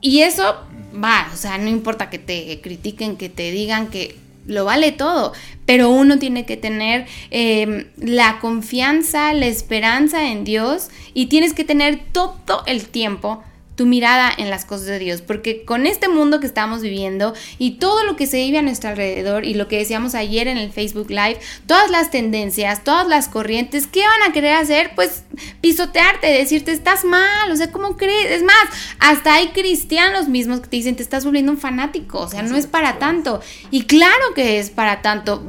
Y eso va, o sea, no importa que te critiquen, que te digan que lo vale todo, pero uno tiene que tener eh, la confianza, la esperanza en Dios y tienes que tener todo el tiempo tu mirada en las cosas de Dios, porque con este mundo que estamos viviendo y todo lo que se vive a nuestro alrededor y lo que decíamos ayer en el Facebook Live, todas las tendencias, todas las corrientes, ¿qué van a querer hacer? Pues pisotearte, decirte estás mal, o sea, ¿cómo crees? Es más, hasta hay cristianos mismos que te dicen te estás volviendo un fanático, o sea, no es para tanto. Y claro que es para tanto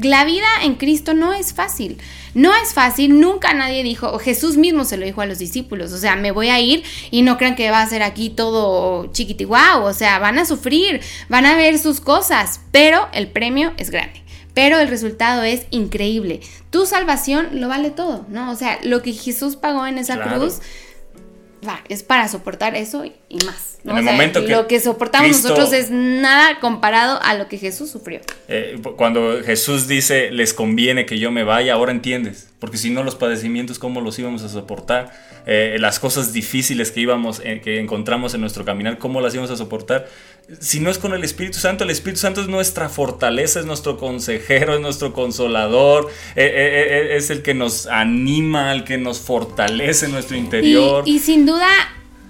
la vida en Cristo no es fácil. No es fácil, nunca nadie dijo, o Jesús mismo se lo dijo a los discípulos, o sea, me voy a ir y no crean que va a ser aquí todo chiquitiguao, o sea, van a sufrir, van a ver sus cosas, pero el premio es grande. Pero el resultado es increíble. Tu salvación lo vale todo, ¿no? O sea, lo que Jesús pagó en esa Claro. cruz es para soportar eso y, más. ¿no? En el O sea, momento que lo que soportamos Cristo- nosotros es nada comparado a lo que Jesús sufrió. Eh, cuando Jesús dice, les conviene que yo me vaya, ahora entiendes. Porque si no, los padecimientos, ¿cómo los íbamos a soportar? Eh, las cosas difíciles que íbamos, eh, que encontramos en nuestro caminar, ¿cómo las íbamos a soportar? Si no es con el Espíritu Santo, el Espíritu Santo es nuestra fortaleza, es nuestro consejero, es nuestro consolador, eh, es el que nos anima, el que nos fortalece en nuestro interior. Y, y sin duda,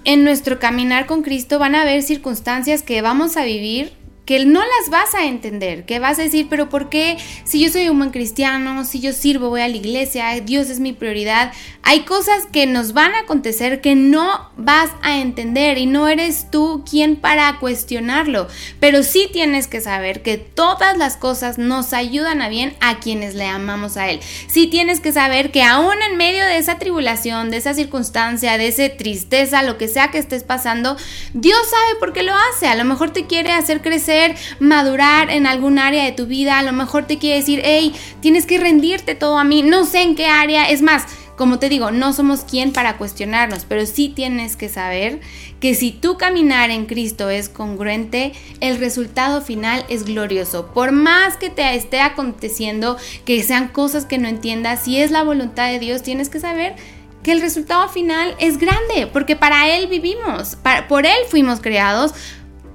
en nuestro caminar con Cristo van a haber circunstancias que vamos a vivir que no las vas a entender, que vas a decir, pero ¿por qué si yo soy un buen cristiano, si yo sirvo, voy a la iglesia, Dios es mi prioridad? Hay cosas que nos van a acontecer que no vas a entender y no eres tú quien para cuestionarlo, pero sí tienes que saber que todas las cosas nos ayudan a bien a quienes le amamos a Él. Sí tienes que saber que aún en medio de esa tribulación, de esa circunstancia, de esa tristeza, lo que sea que estés pasando, Dios sabe por qué lo hace. A lo mejor te quiere hacer crecer, madurar en algún área de tu vida, a lo mejor te quiere decir, hey, tienes que rendirte todo a mí, no sé en qué área, es más, como te digo, no somos quien para cuestionarnos, pero sí tienes que saber que si tu caminar en Cristo es congruente, el resultado final es glorioso. Por más que te esté aconteciendo, que sean cosas que no entiendas, si es la voluntad de Dios, tienes que saber que el resultado final es grande, porque para Él vivimos, para- por Él fuimos creados,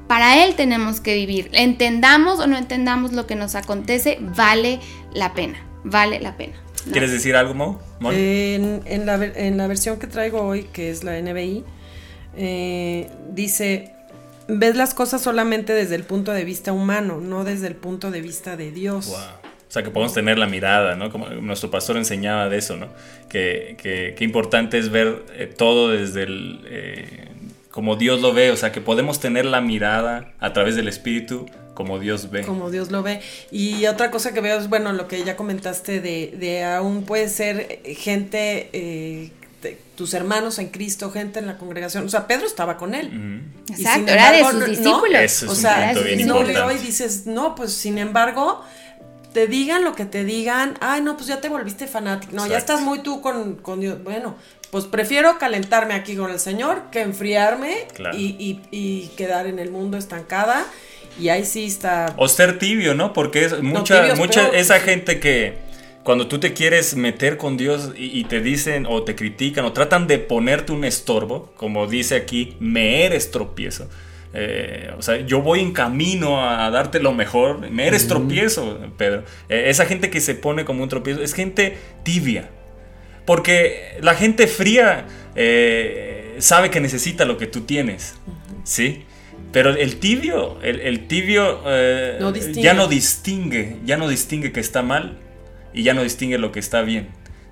para Él tenemos que vivir. Entendamos o no entendamos lo que nos acontece, vale la pena, vale la pena. ¿no? ¿Quieres decir algo, Mo? Mon? En, en la, en la versión que traigo hoy, que es la NBI, eh, dice, ves las cosas solamente desde el punto de vista humano, no desde el punto de vista de Dios. Wow. O sea, que podemos tener la mirada, ¿no? Como nuestro pastor enseñaba de eso, ¿no? Que, que, que importante es ver eh, todo desde el... eh, como Dios lo ve, o sea, que podemos tener la mirada a través del Espíritu como Dios ve. Como Dios lo ve. Y otra cosa que veo es, bueno, lo que ya comentaste de, de aún puede ser gente, eh, de- tus hermanos en Cristo, gente en la congregación. O sea, Pedro estaba con él. Ujú. Y Exacto, sin era de no- discípulos. Eso es o sea, no leo y dices, no, pues sin embargo, te digan lo que te digan, ay, no, pues ya te volviste fanático, no, ya estás muy tú con, con Dios. Bueno, pues prefiero calentarme aquí con el Señor que enfriarme Claro. y, y- y quedar en el mundo estancada. Y ahí sí está. O ser tibio, ¿no? Porque es mucha, mucha peor. esa gente que cuando tú te quieres meter con Dios y, y te dicen o te critican o tratan de ponerte un estorbo, como dice aquí, me eres tropiezo. Eh, o sea, yo voy en camino a darte lo mejor, me eres tropiezo, Pedro. Eh, esa gente que se pone como un tropiezo es gente tibia. Porque la gente fría eh, sabe que necesita lo que tú tienes, ¿sí? Pero el tibio, el, el tibio eh, No ya no distingue, ya no distingue que está mal y ya no distingue lo que está bien,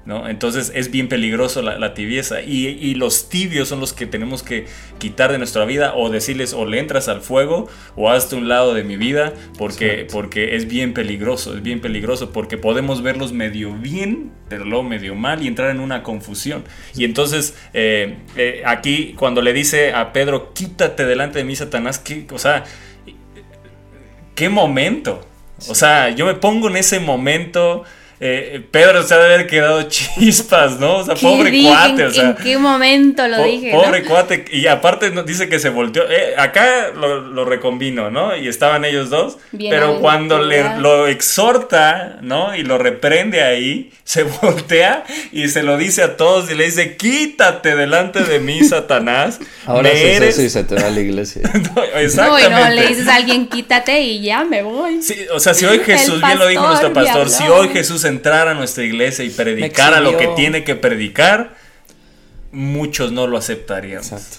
¿no? Entonces es bien peligroso la, la tibieza y, y los tibios son los que tenemos que quitar de nuestra vida o decirles o le entras al fuego o hazte un lado de mi vida porque, porque es bien peligroso, es bien peligroso porque podemos verlos medio bien, pero luego medio mal y entrar en una confusión. Y entonces eh, eh, aquí cuando le dice a Pedro, quítate delante de mí, Satanás, ¿qué, o sea, qué momento. O sea, yo me pongo en ese momento. Eh, Pedro se ha de haber quedado chispas, ¿no? O sea, ¿Qué pobre dije? cuate, ¿En, o sea. en qué momento lo po- dije? no? Pobre cuate. Y aparte dice que se volteó. eh, acá lo, lo recombino, ¿no? Y estaban ellos dos. Bien pero cuando le, lo exhorta, ¿no? Y lo reprende ahí, se voltea y se lo dice a todos y le dice: Quítate delante de mí, Satanás. Ahora haces eres. eso y se te va a la iglesia. No, No, exactamente. y no, le dices a alguien quítate y ya me voy. Sí, o sea, si hoy Jesús, bien lo dijo nuestro pastor si hoy Jesús entrara a nuestra iglesia y predicara lo que tiene que predicar, muchos no lo aceptarían. Exacto.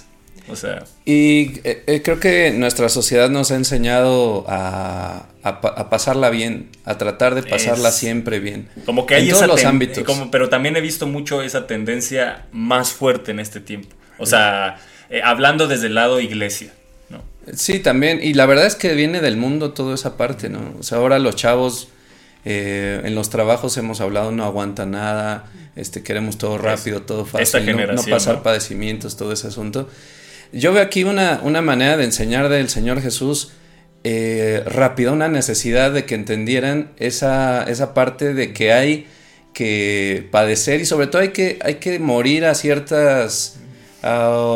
O sea, Y eh, eh, creo que nuestra sociedad nos ha enseñado a, a pa- a pasarla bien, a tratar de pasarla Es- siempre bien. como que hay en esa todos los ámbitos. como- pero también he visto mucho esa tendencia más fuerte en este tiempo. O sea, eh, hablando desde el lado iglesia, ¿no? Sí, también. Y la verdad es que viene del mundo toda esa parte, ¿no? O sea, ahora los chavos Eh, en los trabajos hemos hablado, no aguanta nada, este, queremos todo rápido, todo fácil, no- no, pasar ¿no? padecimientos, todo ese asunto. Yo veo aquí una, una manera de enseñar del Señor Jesús eh, rápido, una necesidad de que entendieran esa, esa parte de que hay que padecer y sobre todo hay que, hay que morir a ciertas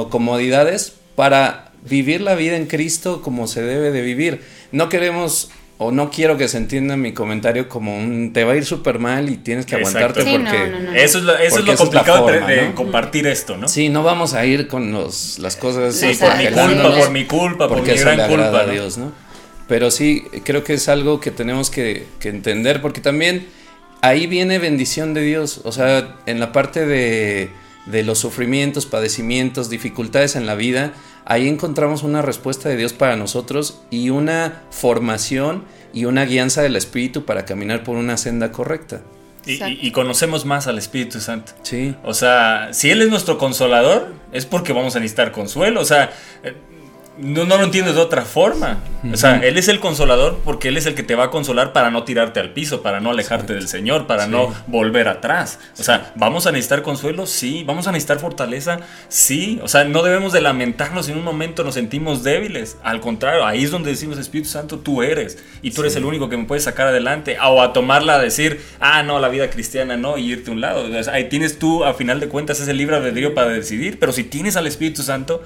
comodidades para vivir la vida en Cristo como se debe de vivir. No queremos o no quiero que se entienda mi comentario como un te va a ir súper mal y tienes que aguantarte Sí, porque... no, no. Eso es lo, eso es lo esa es complicado de- forma, de, ¿no? compartir esto, ¿no? Sí, no vamos a ir con los, las cosas Sí, por mi culpa, por mi culpa, por porque mi gran culpa. a. Dios, ¿no? Pero sí, creo que es algo que tenemos que, que entender, porque también ahí viene bendición de Dios. O sea, en la parte de, de los sufrimientos, padecimientos, dificultades en la vida, ahí encontramos una respuesta de Dios para nosotros y una formación y una guianza del Espíritu para caminar por una senda correcta. Y, y conocemos más al Espíritu Santo. Sí. O sea, si Él es nuestro consolador, es porque vamos a necesitar consuelo. O sea, eh, no, no lo entiendo de otra forma. O sea, Él es el consolador porque Él es el que te va a consolar para no tirarte al piso, para no alejarte del Señor, para no volver atrás. O sea, ¿vamos a necesitar consuelo? Sí. ¿Vamos a necesitar fortaleza? Sí. O sea, no debemos de lamentarnos si en un momento nos sentimos débiles. Al contrario, ahí es donde decimos, Espíritu Santo, tú eres. Y tú eres el único que me puede sacar adelante. O a tomarla a decir, ah, no, la vida cristiana no, y irte a un lado. O sea, ahí tienes tú, a final de cuentas, ese libre albedrío para decidir. Pero si tienes al Espíritu Santo,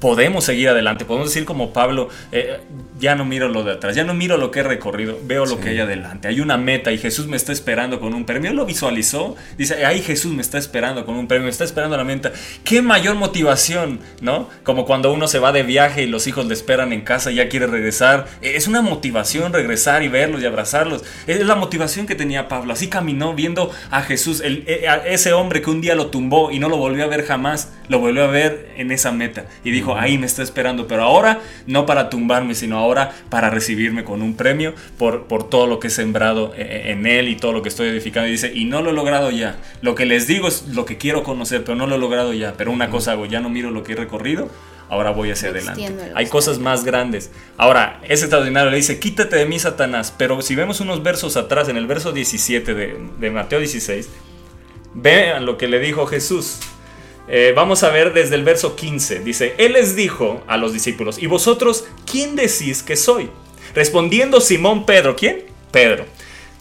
podemos seguir adelante. Podemos decir como Pablo, eh, ya no miro lo de atrás, ya no miro lo que he recorrido, veo lo que hay adelante. Hay una meta y Jesús me está esperando con un premio. Él lo visualizó, dice, ahí Jesús me está esperando con un premio, me está esperando la meta. ¿Qué mayor motivación, no? Como cuando uno se va de viaje y los hijos le esperan en casa y ya quiere regresar. Eh, Es una motivación regresar y verlos y abrazarlos. Es la motivación que tenía Pablo. Así caminó viendo a Jesús, el- eh, a ese hombre que un día lo tumbó y no lo volvió a ver jamás, lo volvió a ver en esa meta. Y dijo, ahí me está esperando, pero ahora no para tumbarme, sino ahora para recibirme con un premio por, por todo lo que he sembrado eh, en él y todo lo que estoy edificando. Y dice, y no lo he logrado ya. Lo que les digo es lo que quiero conocer, pero no lo he logrado ya. Pero una cosa hago, ya no miro lo que he recorrido. Ahora voy hacia adelante. Hay cosas más grandes. Ahora, es extraordinario. Le dice, quítate de mí, Satanás. Pero si vemos unos versos atrás, en el verso 17 de, de Mateo 16, vean lo que le dijo Jesús. Eh, vamos a ver desde el verso 15. Dice, Él les dijo a los discípulos, ¿y vosotros quién decís que soy? Respondiendo Simón Pedro, ¿quién? Pedro,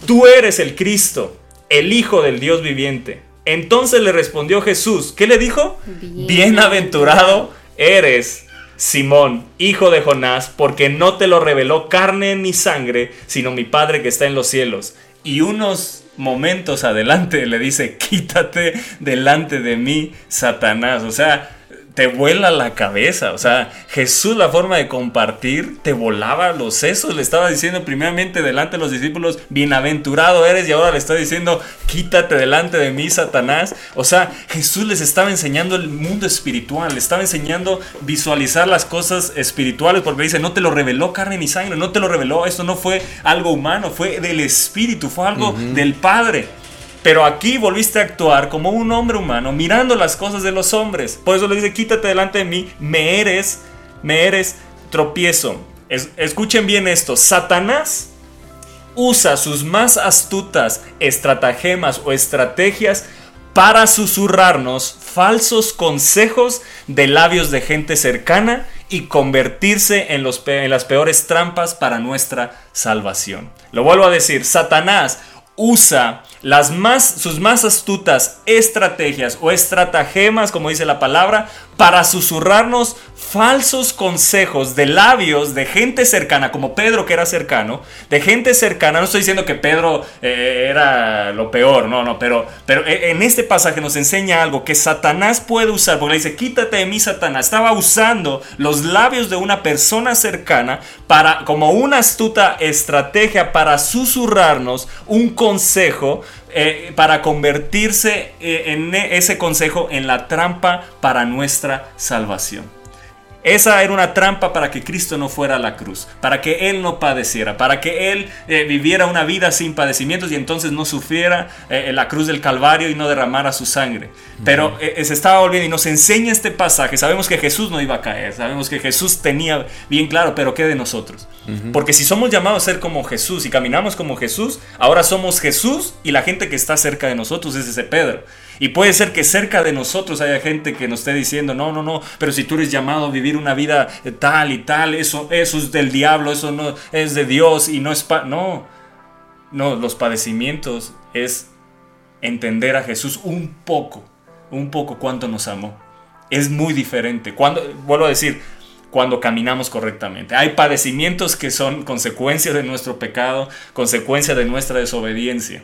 tú eres el Cristo, el Hijo del Dios viviente. Entonces le respondió Jesús, ¿qué le dijo? Bien- Bienaventurado eres, Simón, hijo de Jonás, porque no te lo reveló carne ni sangre, sino mi Padre que está en los cielos. Y unos momentos adelante le dice, quítate delante de mí, Satanás. O sea, te vuela la cabeza. O sea, Jesús la forma de compartir te volaba los sesos. Le estaba diciendo primeramente delante de los discípulos, bienaventurado eres y ahora le está diciendo, quítate delante de mí, Satanás. O sea, Jesús les estaba enseñando el mundo espiritual, le estaba enseñando visualizar las cosas espirituales porque dice, no te lo reveló carne ni sangre, no te lo reveló, esto no fue algo humano, fue del Espíritu, fue algo del Padre. Pero aquí volviste a actuar como un hombre humano, mirando las cosas de los hombres. Por eso le dice, quítate delante de mí, me eres, me eres tropiezo. Es- escuchen bien esto, Satanás usa sus más astutas estratagemas o estrategias para susurrarnos falsos consejos de labios de gente cercana y convertirse en las peores trampas para nuestra salvación. Lo vuelvo a decir, Satanás usa las más, sus más astutas estrategias o estratagemas, como dice la palabra, para susurrarnos falsos consejos de labios de gente cercana, como Pedro que era cercano, de gente cercana. No estoy diciendo que Pedro eh, era lo peor, no, no, pero, pero eh, en este pasaje nos enseña algo que Satanás puede usar, porque le dice, quítate de mí, Satanás. Estaba usando los labios de una persona cercana para, como una astuta estrategia para susurrarnos un consejo eh, para convertirse eh, en ese consejo en la trampa para nuestra salvación. Esa era una trampa para que Cristo no fuera a la cruz, para que Él no padeciera, para que Él eh, viviera una vida sin padecimientos y entonces no sufriera eh, la cruz del Calvario y no derramara su sangre. Pero eh, se estaba volviendo y nos enseña este pasaje. Sabemos que Jesús no iba a caer, sabemos que Jesús tenía bien claro, pero ¿qué de nosotros? Porque si somos llamados a ser como Jesús y caminamos como Jesús, ahora somos Jesús y la gente que está cerca de nosotros es ese Pedro. Y puede ser que cerca de nosotros haya gente que nos esté diciendo, no, no, no, pero si tú eres llamado a vivir una vida tal y tal, eso, eso es del diablo, eso no es de Dios y no es... Pa no, no, los padecimientos es entender a Jesús un poco, un poco cuánto nos amó. Es muy diferente. Cuando, vuelvo a decir, cuando caminamos correctamente. Hay padecimientos que son consecuencia de nuestro pecado, consecuencia de nuestra desobediencia.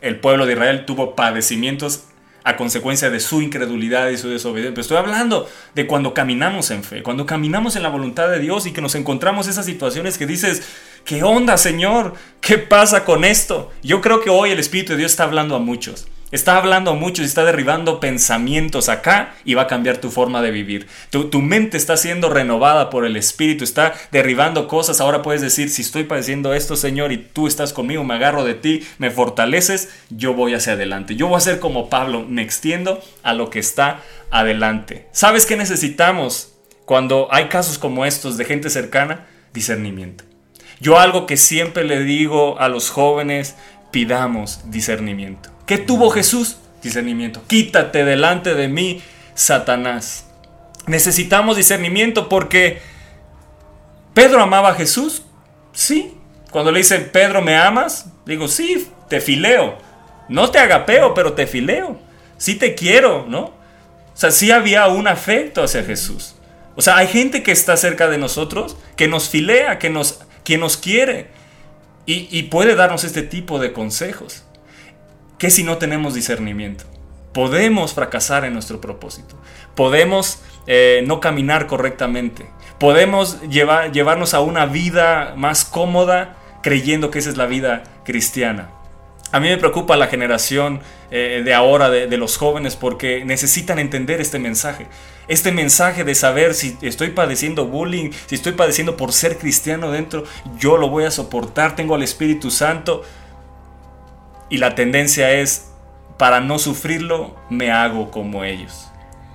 El pueblo de Israel tuvo padecimientos a consecuencia de su incredulidad y su desobediencia. Pero estoy hablando de cuando caminamos en fe, cuando caminamos en la voluntad de Dios y que nos encontramos esas situaciones que dices, ¿qué onda, Señor? ¿Qué pasa con esto? Yo creo que hoy el Espíritu de Dios está hablando a muchos. Está hablando a muchos y está derribando pensamientos acá y va a cambiar tu forma de vivir. Tu, tu, mente está siendo renovada por el Espíritu, está derribando cosas. Ahora puedes decir, si estoy padeciendo esto, Señor, y tú estás conmigo, me agarro de ti, me fortaleces, yo voy hacia adelante. Yo voy a ser como Pablo, me extiendo a lo que está adelante. ¿Sabes qué necesitamos cuando hay casos como estos de gente cercana? Discernimiento. Yo algo que siempre le digo a los jóvenes, pidamos discernimiento. ¿Qué tuvo Jesús? Discernimiento. Quítate delante de mí, Satanás. Necesitamos discernimiento porque Pedro amaba a Jesús. Sí. Cuando le dice, Pedro, ¿me amas? Digo, sí, te fileo. No te agapeo, pero te fileo. Sí te quiero, ¿no? O sea, sí había un afecto hacia Jesús. O sea, hay gente que está cerca de nosotros, que nos filea, que nos, que nos quiere. Y, y puede darnos este tipo de consejos. ¿Qué si no tenemos discernimiento? Podemos fracasar en nuestro propósito. Podemos eh, no caminar correctamente. Podemos llevar, llevarnos a una vida más cómoda creyendo que esa es la vida cristiana. A mí me preocupa la generación eh, de ahora, de, de, los jóvenes, porque necesitan entender este mensaje. Este mensaje de saber si estoy padeciendo bullying, si estoy padeciendo por ser cristiano dentro, yo lo voy a soportar, tengo al Espíritu Santo. Y la tendencia es, para no sufrirlo, me hago como ellos.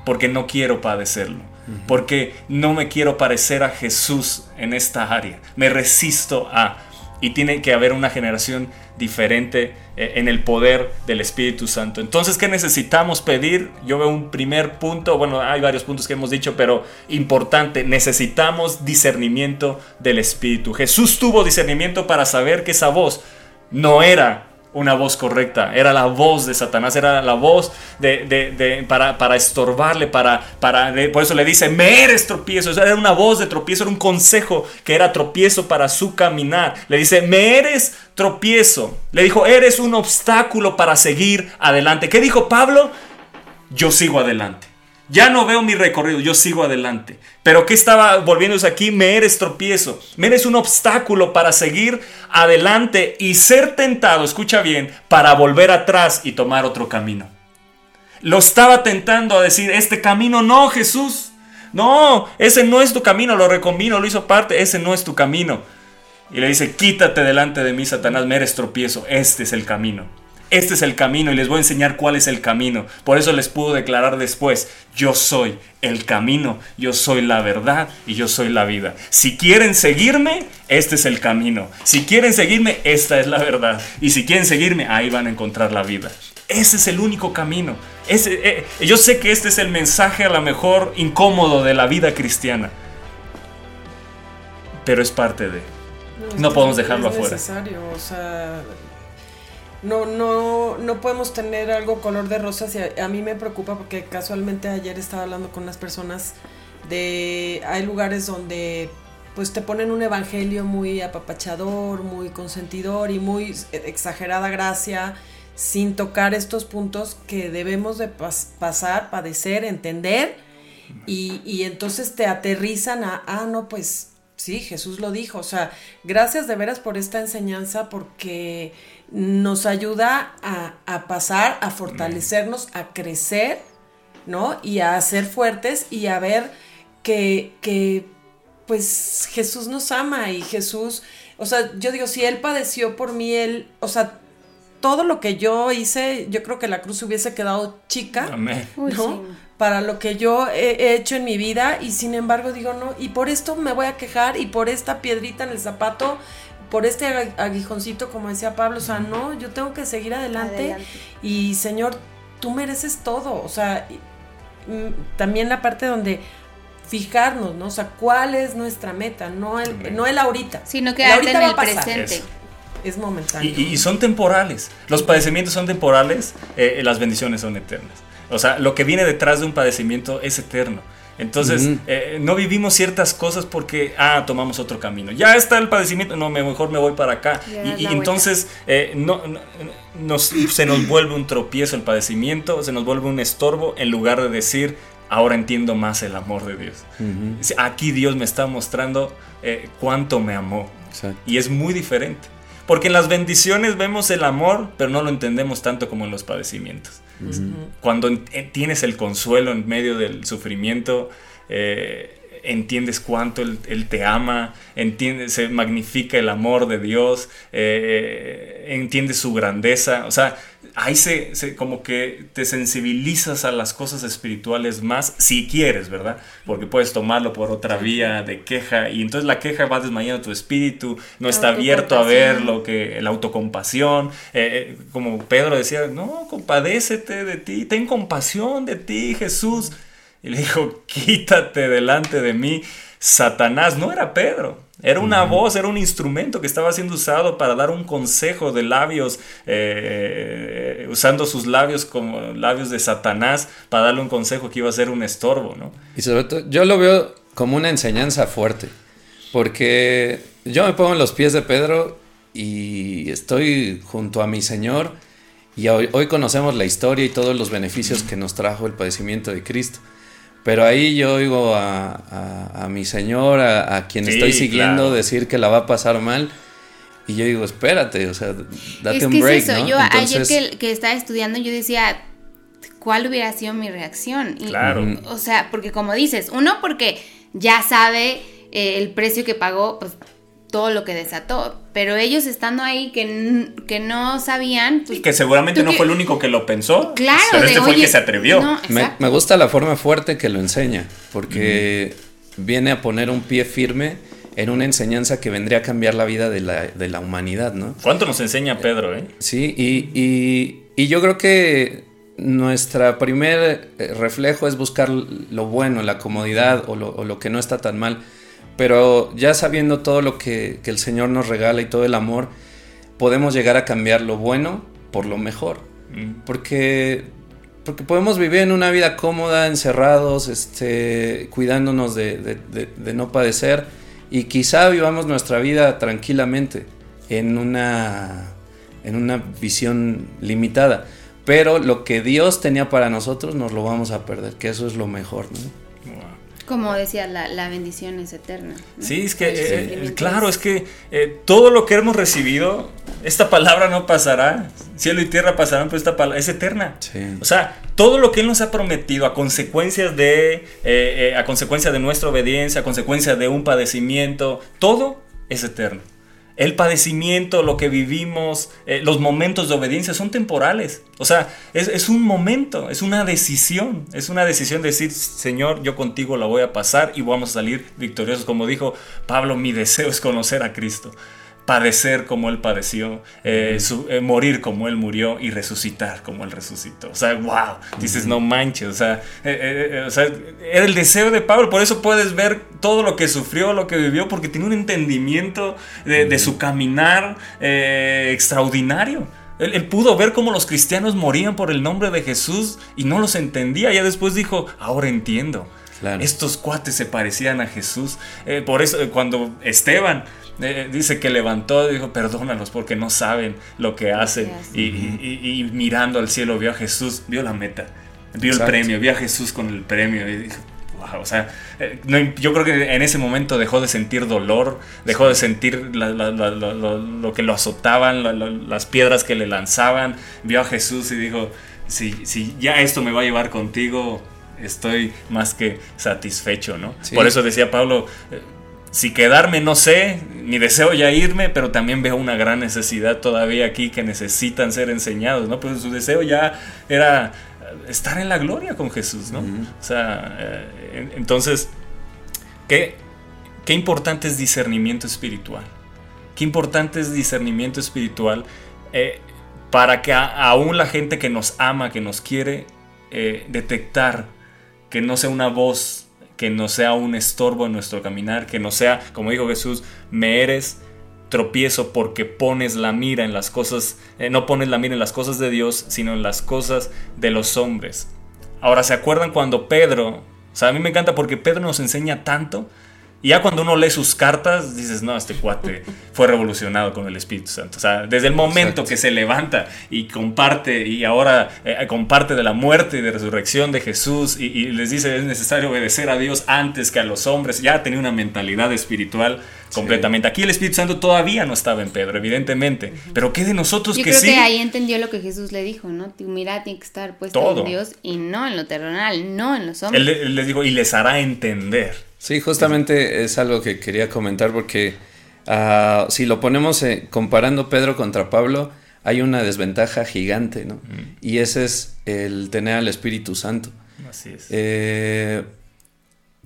Porque no quiero padecerlo. Porque no me quiero parecer a Jesús en esta área. Me resisto a... Y tiene que haber una generación diferente eh, en el poder del Espíritu Santo. Entonces, ¿qué necesitamos pedir? Yo veo un primer punto, bueno, hay varios puntos que hemos dicho, pero importante, necesitamos discernimiento del Espíritu. Jesús tuvo discernimiento para saber que esa voz no era una voz correcta, era la voz de Satanás, era la voz de, de, para, para, estorbarle, para, para por eso le dice, me eres tropiezo, era una voz de tropiezo, era un consejo que era tropiezo para su caminar. Le dice, me eres tropiezo, le dijo, eres un obstáculo para seguir adelante. ¿Qué dijo Pablo? Yo sigo adelante. Ya no veo mi recorrido, yo sigo adelante. Pero ¿qué estaba volviéndose aquí? Me eres tropiezo. Me eres un obstáculo para seguir adelante y ser tentado, escucha bien, para volver atrás y tomar otro camino. Lo estaba tentando a decir, este camino no, Jesús. No, ese no es tu camino, lo recombino, lo hizo parte, ese no es tu camino. Y le dice, quítate delante de mí, Satanás, me eres tropiezo, este es el camino este es el camino y les voy a enseñar cuál es el camino. Por eso les puedo declarar después, yo soy el camino, yo soy la verdad y yo soy la vida. Si quieren seguirme, este es el camino. Si quieren seguirme, esta es la verdad. Y si quieren seguirme, ahí van a encontrar la vida. Ese es el único camino. Ese, eh, yo sé que este es el mensaje a lo mejor incómodo de la vida cristiana. Pero es parte de... No, no podemos dejarlo es afuera. Necesario, o sea, no, no, no podemos tener algo color de rosas y a, mí me preocupa porque casualmente ayer estaba hablando con unas personas de hay lugares donde pues te ponen un evangelio muy apapachador, muy consentidor y muy exagerada gracia sin tocar estos puntos que debemos de pas pasar, padecer, entender. Y, y entonces te aterrizan a, ah, no, pues sí, Jesús lo dijo, o sea, gracias de veras por esta enseñanza porque nos ayuda a, a pasar, a fortalecernos, a crecer, ¿no? Y a ser fuertes y a ver que, que pues Jesús nos ama y Jesús, o sea, yo digo, si Él padeció por mí, Él, o sea, todo lo que yo hice, yo creo que la cruz hubiese quedado chica. Amén. Uy, ¿no? sí. Para lo que yo he he hecho en mi vida y sin embargo digo no, y por esto me voy a quejar y por esta piedrita en el zapato, por este ag- aguijoncito, como decía Pablo, o sea, no, yo tengo que seguir adelante, Adelante. y Señor, tú mereces todo, o sea, y, mm, también la parte donde fijarnos, ¿no? O sea, ¿cuál es nuestra meta? No el, no el ahorita. Sino El quedarte ahorita en va el a pasar. presente. Eso. Es momentáneo. Y son temporales. Los padecimientos son temporales, eh, las bendiciones son eternas. O sea, lo que viene detrás de un padecimiento es eterno. Entonces, eh, no vivimos ciertas cosas porque, ah, tomamos otro camino. Ya está el padecimiento, no, me- mejor me voy para acá. Y, entonces eh, no, no- nos, se nos vuelve un tropiezo el padecimiento, se nos vuelve un estorbo en lugar de decir, ahora entiendo más el amor de Dios. Aquí Dios me está mostrando eh, cuánto me amó. exacto. Y es muy diferente. Porque en las bendiciones vemos el amor, pero no lo entendemos tanto como en los padecimientos. Cuando eh, tienes el consuelo en medio del sufrimiento, eh, entiendes cuánto él, Él te ama, entiendes, se magnifica el amor de Dios, eh, entiendes su grandeza. O sea, ahí se, se- como que te sensibilizas a las cosas espirituales más, si quieres, ¿verdad? Porque puedes tomarlo por otra vía de queja y entonces la queja va desmayando tu espíritu, no está abierto a ver lo que la autocompasión, eh, eh, como Pedro decía, no, compadécete de ti, ten compasión de ti, Jesús. Y le dijo, quítate delante de mí, Satanás. No era Pedro, era una voz, era un instrumento que estaba siendo usado para dar un consejo de labios, eh, usando sus labios como labios de Satanás para darle un consejo que iba a ser un estorbo, ¿no? Y sobre todo, yo lo veo como una enseñanza fuerte, porque yo me pongo en los pies de Pedro y estoy junto a mi Señor y hoy, hoy conocemos la historia y todos los beneficios que nos trajo el padecimiento de Cristo. Pero ahí yo oigo a, a- a mi Señor, a, a quien Sí, estoy siguiendo, claro. decir que la va a pasar mal. Y yo digo, espérate, o sea, date es un que break, es eso, ¿no? yo Entonces, ayer que, que estaba estudiando yo decía, ¿cuál hubiera sido mi reacción? Y- Claro. O sea, porque como dices, uno porque ya sabe eh, el precio que pagó, pues todo lo que desató, pero ellos estando ahí que, que no sabían, pues, Y que seguramente ¿Tú no fue el único que lo pensó, claro, pero de, este fue el "Oye, que se atrevió. no, Me, me gusta la forma fuerte que lo enseña, porque viene a poner un pie firme en una enseñanza que vendría a cambiar la vida de la, de la humanidad, ¿no? ¿Cuánto nos enseña Pedro, eh? Sí, y, y- y yo creo que nuestra primer eh, reflejo es buscar lo bueno, la comodidad o lo, o lo que no está tan mal, pero ya sabiendo todo lo que, que el Señor nos regala y todo el amor, podemos llegar a cambiar lo bueno por lo mejor. Mm. Porque, porque podemos vivir en una vida cómoda, encerrados, este, cuidándonos de, de- de- de no padecer y quizá vivamos nuestra vida tranquilamente en una, en una visión limitada. Pero lo que Dios tenía para nosotros nos lo vamos a perder, que eso es lo mejor. ¿no? Como decía, la, la bendición es eterna. ¿no? Sí, es que, eh, sufrimiento claro, es- que eh, todo lo que hemos recibido, esta palabra no pasará, cielo y tierra pasarán, pero esta palabra es eterna. Sí. O sea, todo lo que Él nos ha prometido a consecuencias de, eh, eh, a consecuencia de nuestra obediencia, a consecuencia de un padecimiento, todo es eterno. El padecimiento, lo que vivimos, eh, los momentos de obediencia son temporales. O sea, es, es un momento, es una decisión. Es una decisión de decir, Señor, yo contigo la voy a pasar y vamos a salir victoriosos. Como dijo Pablo, mi deseo es conocer a Cristo. Padecer como Él padeció, eh, su- eh, morir como Él murió y resucitar como Él resucitó. O sea, wow, dices, no manches, o sea, eh, o sea, era el deseo de Pablo, por eso puedes ver todo lo que sufrió, lo que vivió, porque tiene un entendimiento de, de su caminar extraordinario. Él, él pudo ver cómo los cristianos morían por el nombre de Jesús y no los entendía. Ya después dijo, ahora entiendo. Claro. Estos cuates se parecían a Jesús. Por eso, cuando Esteban eh, dice que levantó, dijo, perdónalos porque no saben lo que hacen. Y, y- y- y mirando al cielo vio a Jesús, vio la meta, vio Exacto. el premio, vio a Jesús con el premio. Y dijo, wow, o sea, eh, no, yo creo que en ese momento dejó de sentir dolor, dejó de sentir la- la- la- la- lo, lo que lo azotaban, la- la- las piedras que le lanzaban. Vio a Jesús y dijo, si, si ya esto me va a llevar contigo, estoy más que satisfecho, ¿no? Sí. Por eso decía Pablo, eh, si quedarme no sé, mi deseo ya irme, pero también veo una gran necesidad todavía aquí que necesitan ser enseñados, ¿no? Pues su deseo ya era estar en la gloria con Jesús, ¿no? O sea, eh, en- entonces, ¿qué, qué importante es discernimiento espiritual? Qué importante es discernimiento espiritual eh, para que a- aún la gente que nos ama, que nos quiere, eh, detectar que no sea una voz, que no sea un estorbo en nuestro caminar, que no sea, como dijo Jesús, me eres tropiezo porque pones la mira en las cosas, eh, no pones la mira en las cosas de Dios, sino en las cosas de los hombres. Ahora, ¿se acuerdan cuando Pedro, o sea, a mí me encanta porque Pedro nos enseña tanto, y ya cuando uno lee sus cartas, dices, no, este cuate fue revolucionado con el Espíritu Santo. O sea, desde el momento Exacto. que se levanta y comparte, y ahora eh, comparte de la muerte y de resurrección de Jesús, y, y les dice, es necesario obedecer a Dios antes que a los hombres, ya tenía una mentalidad espiritual completamente. Aquí el Espíritu Santo todavía no estaba en Pedro, evidentemente. Pero ¿qué de nosotros Yo que creo sí? que ahí entendió lo que Jesús le dijo, ¿no? Tu mirada tiene que estar puesta Todo. en Dios y no en lo terrenal, no en los Él, hombres. él les dijo, y les hará entender. Sí, justamente es algo que quería comentar porque ah, si lo ponemos eh, comparando Pedro contra Pablo, hay una desventaja gigante, ¿no? Y ese es el tener al Espíritu Santo. Así es. Eh,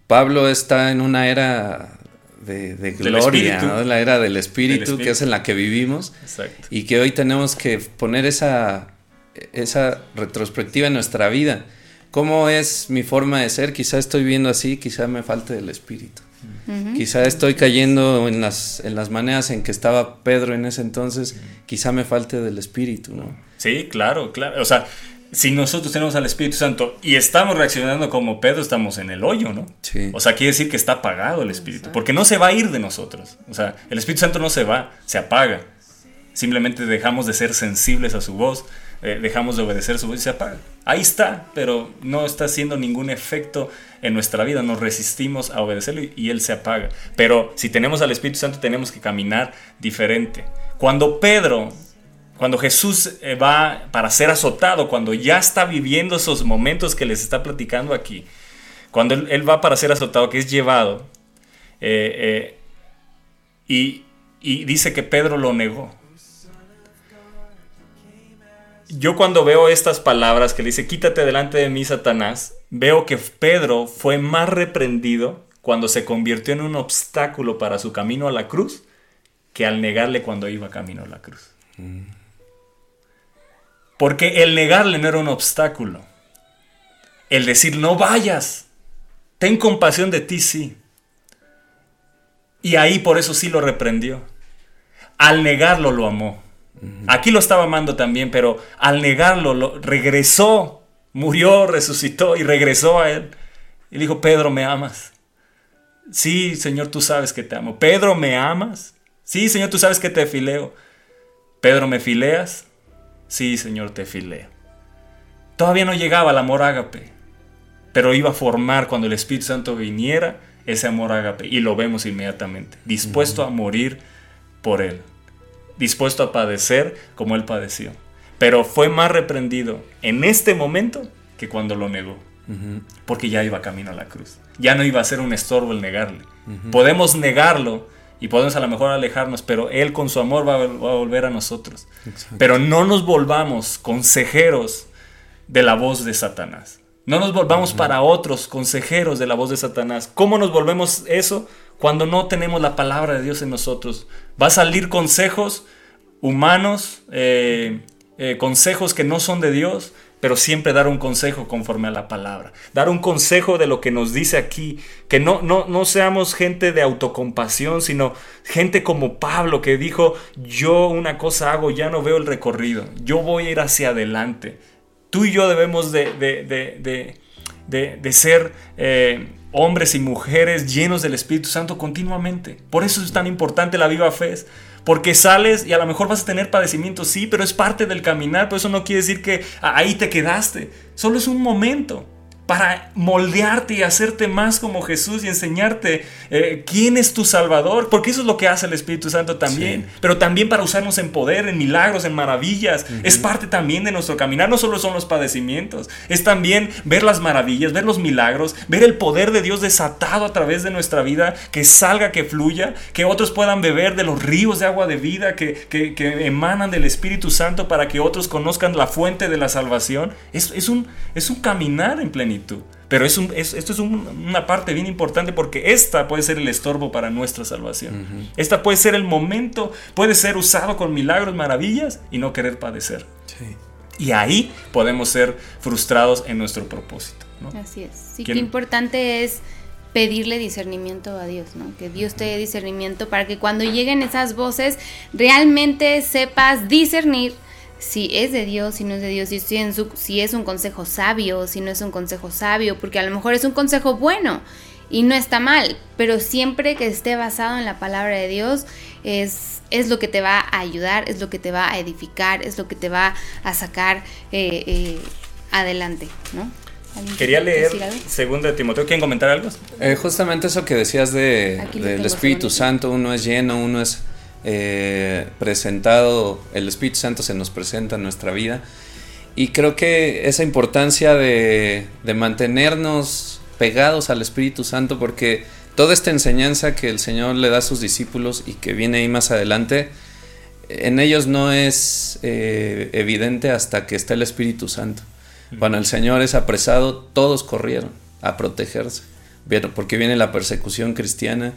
Pablo está en una era de, gloria. ¿no? La era del espíritu, Espíritu. que es en la que vivimos Exacto. y que hoy tenemos que poner esa, esa retrospectiva en nuestra vida. ¿Cómo es mi forma de ser? Quizá estoy viendo así, quizá me falte del espíritu. Quizá estoy cayendo en las, en las maneras en que estaba Pedro en ese entonces, quizá me falte del espíritu, ¿no? Sí, claro, claro. O sea, si nosotros tenemos al Espíritu Santo y estamos reaccionando como Pedro, estamos en el hoyo, ¿no? Sí. O sea, quiere decir que está apagado el Espíritu, porque no se va a ir de nosotros. O sea, el Espíritu Santo no se va, se apaga. Simplemente dejamos de ser sensibles a su voz, eh, dejamos de obedecer su voz y se apaga. Ahí está, pero no está haciendo ningún efecto en nuestra vida. Nos resistimos a obedecerlo y, Él se apaga. Pero si tenemos al Espíritu Santo, tenemos que caminar diferente. Cuando Pedro, cuando Jesús eh, va para ser azotado, cuando ya está viviendo esos momentos que les está platicando aquí, cuando Él, va para ser azotado, que es llevado, eh, y, y dice que Pedro lo negó. Yo cuando veo estas palabras que le dice, quítate delante de mí, Satanás, veo que Pedro fue más reprendido cuando se convirtió en un obstáculo para su camino a la cruz que al negarle cuando iba camino a la cruz. Porque el negarle no era un obstáculo. El decir, no vayas, ten compasión de ti, sí. Y ahí por eso sí lo reprendió. Al negarlo lo amó. Aquí lo estaba amando también, pero al negarlo lo, regresó, murió, resucitó y regresó a él. Y dijo, Pedro, ¿me amas? Sí, Señor, tú sabes que te amo. Pedro, ¿me amas? Sí, Señor, tú sabes que te fileo. Pedro, ¿me fileas? Sí, Señor, te fileo. Todavía no llegaba el amor ágape, pero iba a formar cuando el Espíritu Santo viniera ese amor ágape y lo vemos inmediatamente, dispuesto a morir por él, dispuesto a padecer como él padeció. Pero fue más reprendido en este momento que cuando lo negó, porque ya iba camino a la cruz. Ya no iba a ser un estorbo el negarle. Podemos negarlo y podemos a lo mejor alejarnos, pero Él con su amor va a, va a volver a nosotros. Pero no nos volvamos consejeros de la voz de Satanás. No nos volvamos para otros consejeros de la voz de Satanás. ¿Cómo nos volvemos eso? Cuando no tenemos la palabra de Dios en nosotros. Va a salir consejos humanos, eh, eh, consejos que no son de Dios, pero siempre dar un consejo conforme a la palabra. Dar un consejo de lo que nos dice aquí. Que no, no, no seamos gente de autocompasión, sino gente como Pablo que dijo, yo una cosa hago, ya no veo el recorrido, yo voy a ir hacia adelante. Tú y yo debemos de, de, de, de, ser eh, hombres y mujeres llenos del Espíritu Santo continuamente. Por eso es tan importante la viva fe. Porque sales y a lo mejor vas a tener padecimientos, sí, pero es parte del caminar. Por eso no quiere decir que ahí te quedaste. Solo es un momento. Para moldearte y hacerte más como Jesús y enseñarte eh, quién es tu Salvador, porque eso es lo que hace el Espíritu Santo también, Sí. pero también para usarnos en poder, en milagros, en maravillas, es parte también de nuestro caminar, no solo son los padecimientos, es también ver las maravillas, ver los milagros, ver el poder de Dios desatado a través de nuestra vida, que salga, que fluya, que otros puedan beber de los ríos de agua de vida que, que- que emanan del Espíritu Santo para que otros conozcan la fuente de la salvación. Es, es un, es un caminar en plenitud. Pero es un- es- esto es un- una parte bien importante porque esta puede ser el estorbo para nuestra salvación. Esta puede ser el momento, puede ser usado con milagros, maravillas y no querer padecer. Sí. Y ahí podemos ser frustrados en nuestro propósito. ¿no? Así es. Sí, ¿Quién? qué importante es pedirle discernimiento a Dios, ¿no? Que Dios te dé discernimiento para que cuando lleguen esas voces realmente sepas discernir si es de Dios, si no es de Dios, si, en su- si es un consejo sabio, si no es un consejo sabio, porque a lo mejor es un consejo bueno y no está mal, pero siempre que esté basado en la palabra de Dios es, es lo que te va a ayudar, es lo que te va a edificar, es lo que te va a sacar eh, eh, adelante, ¿no? ¿Alguien Quería leer segundo de Timoteo. ¿Quieren comentar algo? Eh, justamente eso que decías de, del Espíritu Santo, uno es lleno, uno es eh, presentado, el Espíritu Santo se nos presenta en nuestra vida. Y creo que esa importancia de, de mantenernos pegados al Espíritu Santo, porque toda esta enseñanza que el Señor le da a sus discípulos y que viene ahí más adelante, en ellos no es eh, evidente hasta que está el Espíritu Santo. Cuando el Señor es apresado, todos corrieron a protegerse, porque viene la persecución cristiana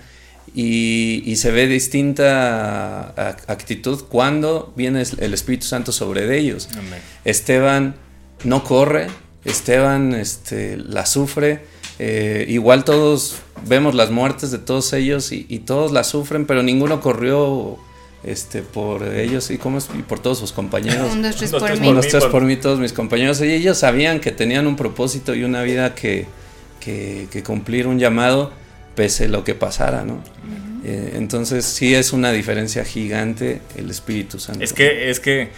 y, y se ve distinta actitud cuando viene el Espíritu Santo sobre ellos. Amén. Esteban no corre, Esteban este, la sufre. eh, igual todos vemos las muertes de todos ellos y, y todos la sufren, pero ninguno corrió este, por ellos y, ¿cómo es? y por todos sus compañeros. Un, dos, tres por mí. mí, tres por mí, todos mis compañeros. Y ellos sabían que tenían un propósito y una vida que, que, que cumplir, un llamado, pese a lo que pasara, ¿no? Eh, entonces sí es una diferencia gigante el Espíritu Santo. Es que, es que eh,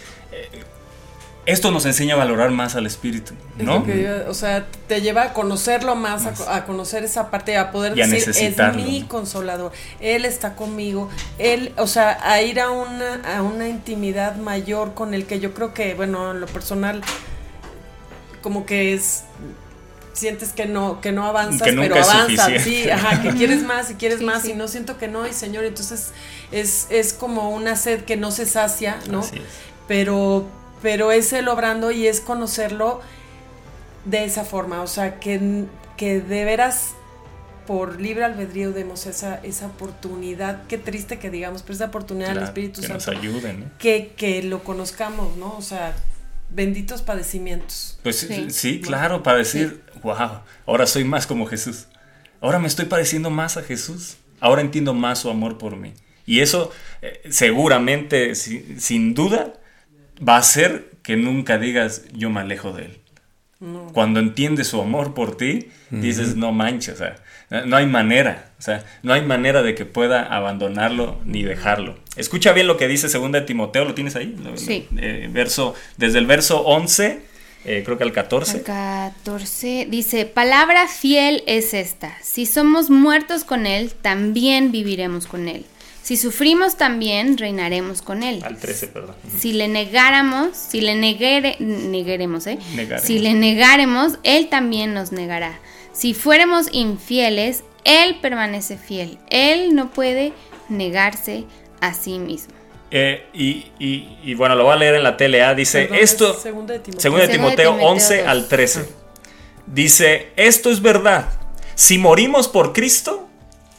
esto nos enseña a valorar más al Espíritu, Es ¿no? yo- o sea, te lleva a conocerlo más, a co- A, conocer esa parte, a poder Y a decir, es mi consolador, Él está conmigo, Él, o sea, a ir a una, a una intimidad mayor con el que yo creo que, bueno, en lo personal, como que es sientes que no que no avanzas Que pero avanzas sí ajá que quieres más y quieres Sí, más sí. y no siento que no y señor entonces es es como una sed que no se sacia no Así es. pero pero es el obrando y es conocerlo de esa forma, o sea, que, que de veras por libre albedrío demos esa, esa oportunidad, qué triste que digamos, pero esa oportunidad del Claro, Espíritu que nos Santo, ayuden, ¿no? que, que lo conozcamos, ¿no? O sea, benditos padecimientos. Pues sí, Sí. sí, claro, para decir, wow, ahora soy más como Jesús. Ahora me estoy pareciendo más a Jesús. Ahora entiendo más su amor por mí. Y eso eh, seguramente, si- sin duda, va a hacer que nunca digas yo me alejo de él. Cuando entiendes su amor por ti, dices, no manches, o sea, no- hay manera, o sea, no hay manera de que pueda abandonarlo ni dejarlo. Escucha bien lo que dice 2 de Timoteo, ¿lo tienes ahí? Sí. eh, verso, desde el verso 11, eh, creo que al 14. El 14 dice, palabra fiel es esta, si somos muertos con Él, también viviremos con Él. Si sufrimos también, reinaremos con Él. Al 13, perdón. Si le negáramos, si le negare, negaremos, ¿eh? Negaremos. Si le negáremos, Él también nos negará. Si fuéramos infieles, Él permanece fiel. Él no puede negarse a sí mismo. Eh, y, y- y bueno, lo voy a leer en la TLA. Dice, Perdón, esto, es segunda de Timoteo. segunda de Timoteo Timoteo 11 dos. al 13. Dice, esto es verdad. Si morimos por Cristo,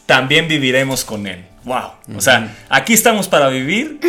también viviremos con Él. Wow. O sea, aquí estamos para vivir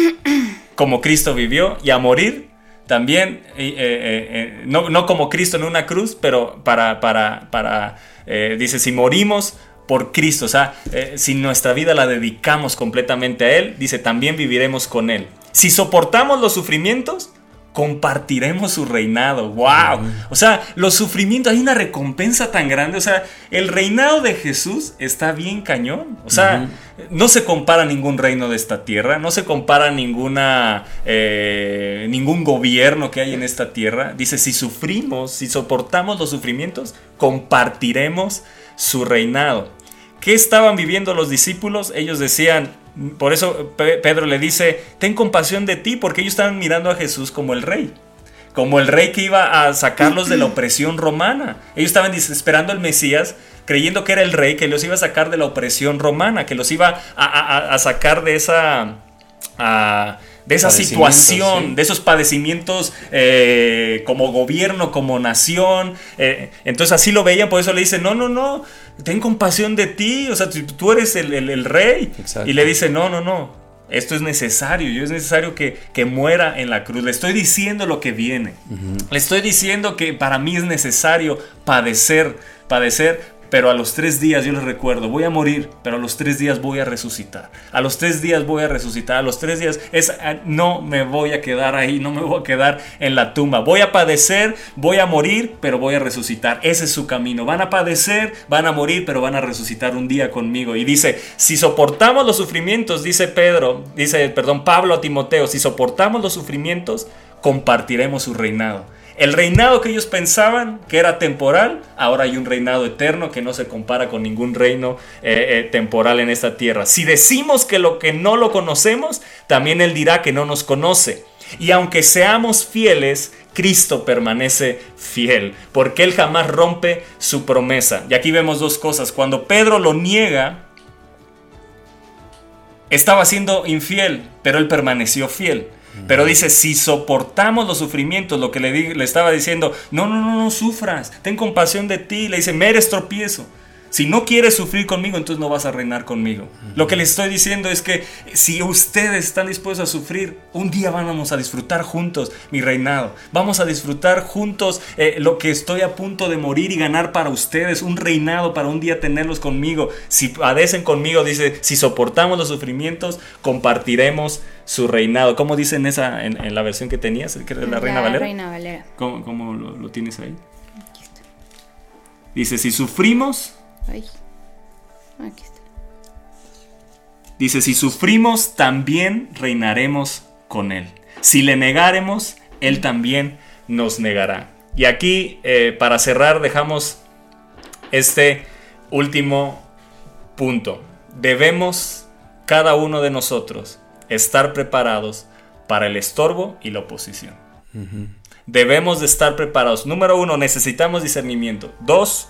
como Cristo vivió y a morir también, eh, eh, eh, no, no como Cristo en una cruz, pero para, para, para eh, dice, si morimos por Cristo, o sea, eh, si nuestra vida la dedicamos completamente a Él, dice, también viviremos con Él. Si soportamos los sufrimientos, compartiremos su reinado. ¡Wow! O sea, los sufrimientos, hay una recompensa tan grande. O sea, el reinado de Jesús está bien cañón. O sea, no se compara a ningún reino de esta tierra, no se compara a ninguna, eh, ningún gobierno que hay en esta tierra. Dice, si sufrimos, si soportamos los sufrimientos, compartiremos su reinado. ¿Qué estaban viviendo los discípulos? Ellos decían, por eso Pe- Pedro le dice, ten compasión de ti, porque ellos estaban mirando a Jesús como el rey. Como el rey que iba a sacarlos de la opresión romana. Ellos estaban esperando al Mesías, creyendo que era el rey que los iba a sacar de la opresión romana, que los iba a, a- a sacar de esa, a- de esa situación, sí. de esos padecimientos eh, como gobierno, como nación. eh, entonces así lo veían, por eso le dicen, no, no, no, ten compasión de ti, o sea, tú, eres el, el- el rey. Exacto. Y le dice, no, no, no, esto es necesario, yo es necesario que, que muera en la cruz. Le estoy diciendo lo que viene. Le estoy diciendo que para mí es necesario padecer, padecer. Pero a los tres días, yo les recuerdo, voy a morir, pero a los tres días voy a resucitar. A los tres días voy a resucitar. A los tres días es, ah, no me voy a quedar ahí, no me voy a quedar en la tumba. Voy a padecer, voy a morir, pero voy a resucitar. Ese es su camino. Van a padecer, van a morir, pero van a resucitar un día conmigo. Y dice, si soportamos los sufrimientos, dice Pedro, dice, perdón, Pablo a Timoteo, si soportamos los sufrimientos, compartiremos su reinado. El reinado que ellos pensaban que era temporal, ahora hay un reinado eterno que no se compara con ningún reino eh, eh, temporal en esta tierra. Si decimos que lo que no lo conocemos, también Él dirá que no nos conoce. Y aunque seamos fieles, Cristo permanece fiel, porque Él jamás rompe su promesa. Y aquí vemos dos cosas. Cuando Pedro lo niega, estaba siendo infiel, pero él permaneció fiel. Pero dice, si soportamos los sufrimientos, lo que le, le estaba diciendo, no, no, no, no sufras, ten compasión de ti. Le dice, me eres tropiezo. Si no quieres sufrir conmigo, entonces no vas a reinar conmigo. Lo que le estoy diciendo es que si ustedes están dispuestos a sufrir, un día vamos a disfrutar juntos mi reinado. Vamos a disfrutar juntos eh, lo que estoy a punto de morir y ganar para ustedes, un reinado para un día tenerlos conmigo. Si padecen conmigo, dice, si soportamos los sufrimientos, compartiremos su reinado. ¿Cómo dice en, esa, en, en la versión que tenías, que era la Reina Valera? Reina Valera. ¿Cómo, cómo lo, lo tienes ahí? Dice, si sufrimos, Ay. Aquí está. dice, si sufrimos, también reinaremos con Él. Si le negaremos, Él también nos negará. Y aquí, eh, para cerrar, dejamos este último punto. Debemos, cada uno de nosotros, estar preparados para el estorbo y la oposición. Debemos de estar preparados. Número uno, necesitamos discernimiento. Dos,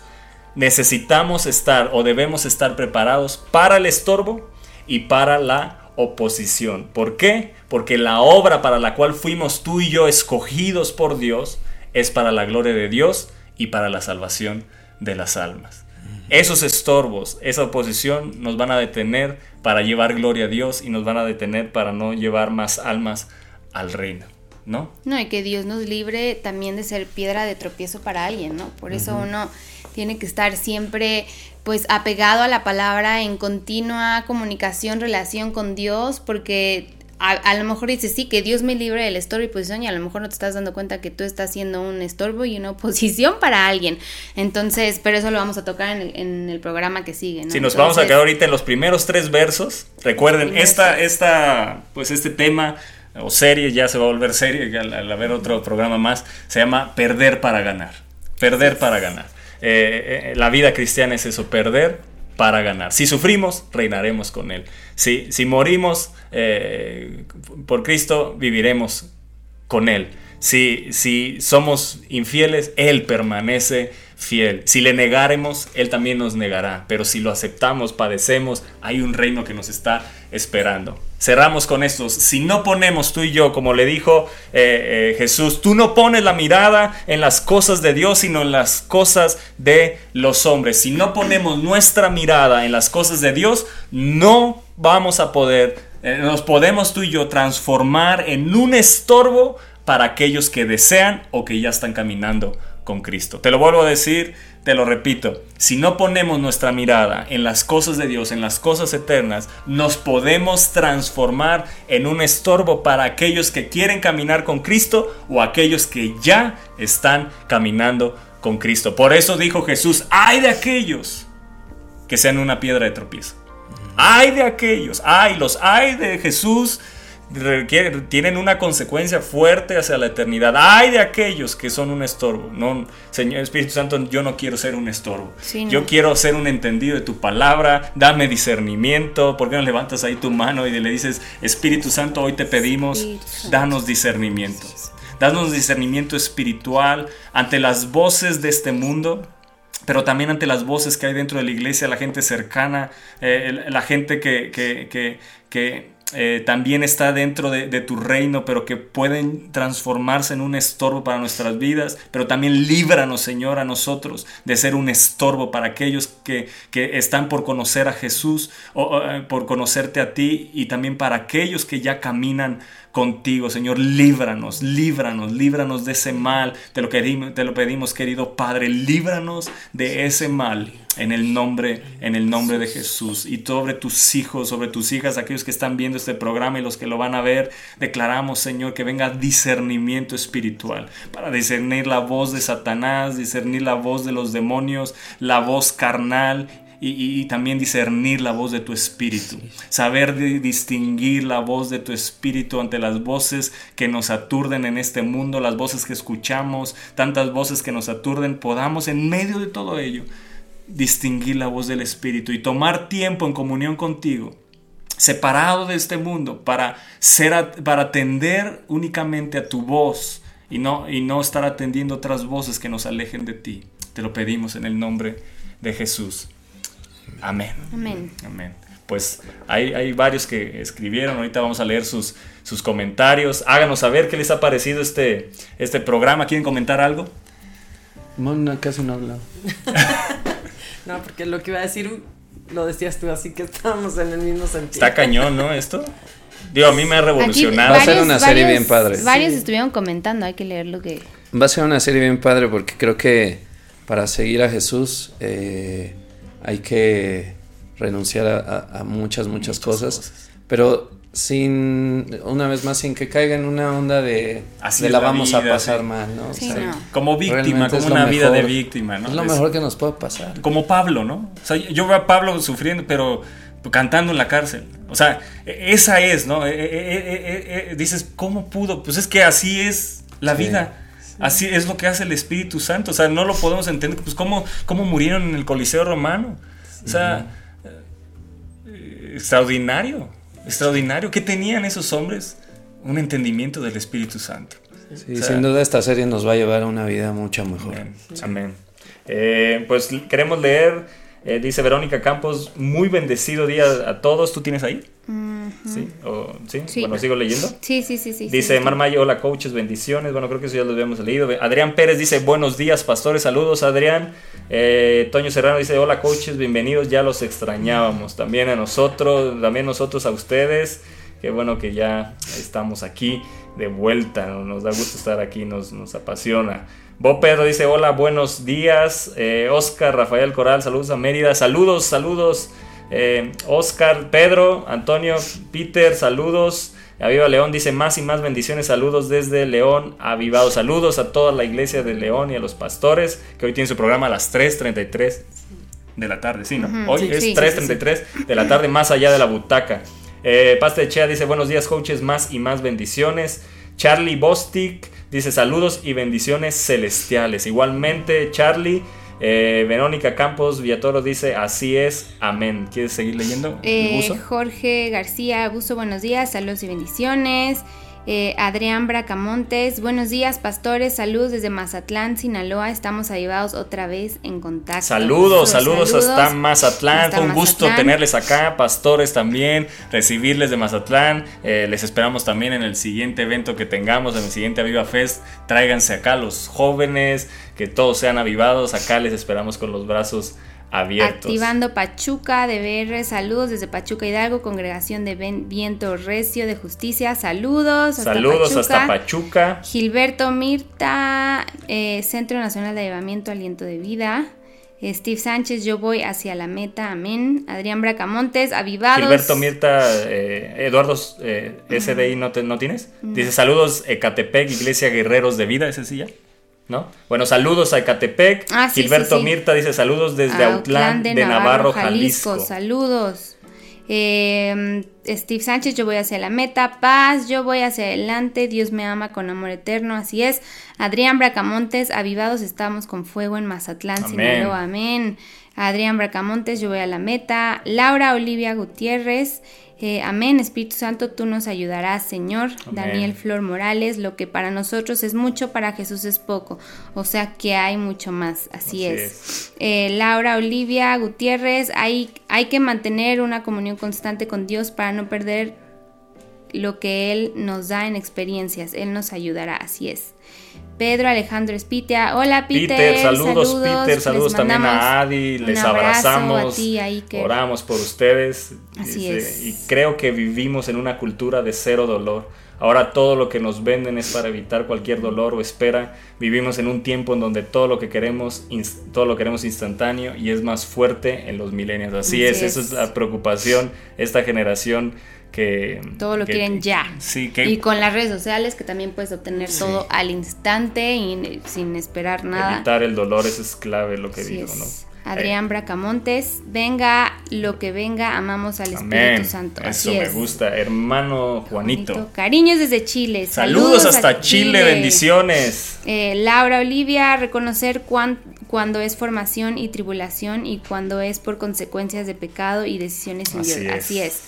necesitamos estar o debemos estar preparados para el estorbo y para la oposición. ¿Por qué? Porque la obra para la cual fuimos tú y yo escogidos por Dios es para la gloria de Dios y para la salvación de las almas. Esos estorbos, esa oposición nos van a detener para llevar gloria a Dios y nos van a detener para no llevar más almas al reino, ¿no? No, y que Dios nos libre también de ser piedra de tropiezo para alguien, ¿no? Por eso uno tiene que estar siempre pues apegado a la palabra en continua comunicación, relación con Dios, porque a, a lo mejor dices, sí, que Dios me libre del estorbo y posición y a lo mejor no te estás dando cuenta que tú estás siendo un estorbo y una oposición para alguien. Entonces, pero eso lo vamos a tocar en el, en el programa que sigue, ¿no? Si nos vamos a quedar ahorita en los primeros tres versos, recuerden, esta, esta, pues este tema o serie, ya se va a volver serie, al, al haber otro programa más, se llama Perder para ganar. Perder para ganar. Eh, eh, la vida cristiana es eso, perder para ganar. Si sufrimos, reinaremos con Él. Si, si morimos eh, por Cristo, viviremos con Él. Si, si somos infieles, Él permanece fiel. Si le negáremos, Él también nos negará. Pero si lo aceptamos, padecemos, hay un reino que nos está esperando. Cerramos con esto. Si no ponemos tú y yo, como le dijo eh, eh, Jesús, tú no pones la mirada en las cosas de Dios, sino en las cosas de los hombres. Si no ponemos nuestra mirada en las cosas de Dios, no vamos a poder, eh, nos podemos tú y yo transformar en un estorbo para aquellos que desean o que ya están caminando con Cristo. Te lo vuelvo a decir, te lo repito, si no ponemos nuestra mirada en las cosas de Dios, en las cosas eternas, nos podemos transformar en un estorbo para aquellos que quieren caminar con Cristo o aquellos que ya están caminando con Cristo. Por eso dijo Jesús, ay de aquellos que sean una piedra de tropiezo. Ay de aquellos, ay, los ay de Jesús tienen una consecuencia fuerte hacia la eternidad. Ay de aquellos que son un estorbo. No, Señor Espíritu Santo, yo no quiero ser un estorbo. Sí, no. Yo quiero ser un entendido de tu palabra. Dame discernimiento. ¿Por qué no levantas ahí tu mano y le dices, Espíritu Santo, hoy te pedimos, danos discernimiento. Danos discernimiento espiritual ante las voces de este mundo pero también ante las voces que hay dentro de la iglesia, la gente cercana, eh, la gente que, que- que- que, eh, también está dentro de, tu reino, pero que pueden transformarse en un estorbo para nuestras vidas, pero también líbranos, Señor, a nosotros de ser un estorbo para aquellos que, que están por conocer a Jesús, o, o, eh, por conocerte a ti, y también para aquellos que ya caminan contigo, Señor, líbranos, líbranos, líbranos de ese mal, te lo, pedimos, querido Padre, líbranos de ese mal en el nombre, en el nombre de Jesús. Y sobre tus hijos, sobre tus hijas, aquellos que están viendo este programa y los que lo van a ver, declaramos, Señor, que venga discernimiento espiritual para discernir la voz de Satanás, discernir la voz de los demonios, la voz carnal y, también discernir la voz de tu espíritu. Saber di- distinguir la voz de tu espíritu ante las voces que nos aturden en este mundo, las voces que escuchamos, tantas voces que nos aturden, podamos en medio de todo ello distinguir la voz del espíritu y tomar tiempo en comunión contigo separado de este mundo para ser para atender únicamente a tu voz y no y no estar atendiendo otras voces que nos alejen de ti. Te lo pedimos en el nombre de Jesús. Amén. Amén. Amén. Pues hay, hay varios que escribieron, ahorita vamos a leer sus, sus comentarios. Háganos saber qué les ha parecido este, este programa. ¿Quieren comentar algo? Mona casi no habla. No, porque lo que iba a decir lo decías tú, así que estábamos en el mismo sentido. Está cañón, ¿no? Esto. Digo, a mí me ha revolucionado. Va a ser una serie bien padre. Varios estuvieron comentando, hay que leer lo que... Va a ser una serie bien padre porque creo que para seguir a Jesús eh, hay que renunciar a, a- a muchas, muchas cosas, pero sin, una vez más, sin que caiga en una onda de, Así de la la vamos a pasar sí. mal, ¿no? Sí, O sea, no. Como víctima, realmente como una vida de víctima, ¿no? Es lo mejor que nos puede pasar. como Pablo, ¿no? O sea, yo veo a Pablo sufriendo, pero cantando en la cárcel. O sea, e- esa es, ¿no? E- e- dices, ¿cómo pudo? Pues es que así es la Sí. vida. Así es lo que hace el Espíritu Santo. O sea, no lo podemos entender. Pues cómo, cómo murieron en el Coliseo Romano. O sea, eh, extraordinario. Extraordinario. ¿Qué tenían esos hombres? Un entendimiento del Espíritu Santo. Sí, O sea, sin duda esta serie nos va a llevar a una vida mucho mejor. Amén. Amén. Eh, pues queremos leer, eh, dice Verónica Campos, muy bendecido día a todos. ¿Tú tienes ahí? ¿Sí? ¿O- ¿sí? Sí. Bueno, sigo leyendo. Sí, sí, sí, sí. Dice sí, Mar Mayo, hola coaches, bendiciones. Bueno, creo que eso ya lo habíamos leído. Adrián Pérez dice, buenos días, pastores, saludos, Adrián. Eh, Toño Serrano dice, hola coaches, bienvenidos, ya los extrañábamos. También a nosotros, también nosotros a ustedes. Qué bueno que ya estamos aquí de vuelta. Nos da gusto estar aquí, nos, nos apasiona. Bo Pedro dice, hola, buenos días. Eh, Oscar Rafael Coral, saludos a Mérida. Saludos, saludos. Eh, Oscar, Pedro, Antonio, Peter, saludos. Aviva León dice más y más bendiciones, saludos desde León, avivado. Saludos a toda la iglesia de León y a los pastores, que hoy tienen su programa a las 3.33 de la tarde, sí, ¿no? Hoy sí, es sí, 3.33 de la tarde, más allá de la butaca. Eh, Pasta de Chea dice buenos días, coaches, más y más bendiciones. Charlie Bostic dice saludos y bendiciones celestiales. Igualmente, Charlie. Eh, Verónica Campos Villatoro dice así es, amén. ¿Quieres seguir leyendo? Eh? Jorge García Buzo, buenos días, saludos y bendiciones. Eh, Adrián Bracamontes, buenos días, pastores, saludos desde Mazatlán, Sinaloa. Estamos avivados otra vez en contacto. Saludos, saludos, Saludos hasta Mazatlán. hasta Fue un gusto tenerles acá, pastores también, recibirles de Mazatlán. Eh, les esperamos también en el siguiente evento que tengamos, en el siguiente Aviva Fest. Tráiganse acá los jóvenes, que todos sean avivados. Acá les esperamos con los brazos abiertos. Activando Pachuca de BR, saludos desde Pachuca Hidalgo, congregación de Ben- Viento Recio de Justicia, saludos. hasta Saludos Pachuca. hasta Pachuca. Gilberto Mirta, eh, Centro Nacional de Avivamiento, Aliento de Vida. Steve Sánchez, yo voy hacia la meta, amén. Adrián Bracamontes, avivados. Gilberto Mirta, eh, Eduardo eh, SDI, ¿no, te- ¿no tienes? Dice saludos Ecatepec, Iglesia Guerreros de Vida, ese sí ya. ¿No? Bueno, saludos a Ecatepec. Ah, sí, Gilberto sí, sí. Mirta dice saludos desde a Autlán de, Navarro, Jalisco. Saludos. Eh, Steve Sánchez, yo voy hacia la meta. Paz, yo voy hacia adelante. Dios me ama con amor eterno. Así es. Adrián Bracamontes, avivados estamos con fuego en Mazatlán. Sinaloa. Amén. Adrián Bracamontes, yo voy a la meta. Laura Olivia Gutiérrez, eh, amén. Espíritu Santo, tú nos ayudarás, Señor. Amén. Daniel Flor Morales, lo que para nosotros es mucho, para Jesús es poco. O sea que hay mucho más. Así, Así es. Eh, Laura Olivia Gutiérrez, hay, hay que mantener una comunión constante con Dios para no perder lo que Él nos da en experiencias. Él nos ayudará, así es. Pedro Alejandro Espitia, hola Peter, Peter, saludos, Peter, saludos también a Adi, les abrazamos, a ti, a Iker. oramos por ustedes. Así Dice, es. Y creo que vivimos en una cultura de cero dolor. Ahora todo lo que nos venden es para evitar cualquier dolor o espera. Vivimos en un tiempo en donde todo lo que queremos, todo lo queremos instantáneo y es más fuerte en los milenios. Así, Así es, es. esa es la preocupación esta generación que Todo lo que- quieren ya. Sí, que Y con las redes sociales que también puedes obtener todo al instante y sin esperar nada. evitar el dolor eso es clave lo que Así digo. Adrián Bracamontes, venga lo que venga, amamos al Espíritu. Santo. Eso Así me es. gusta, hermano Juanito. Cariños desde Chile. Saludos, hasta Chile, bendiciones. Eh, Laura Olivia, reconocer cuán- cuando es formación y tribulación y cuando es por consecuencias de pecado y decisiones sin Así Dios. es. Así es.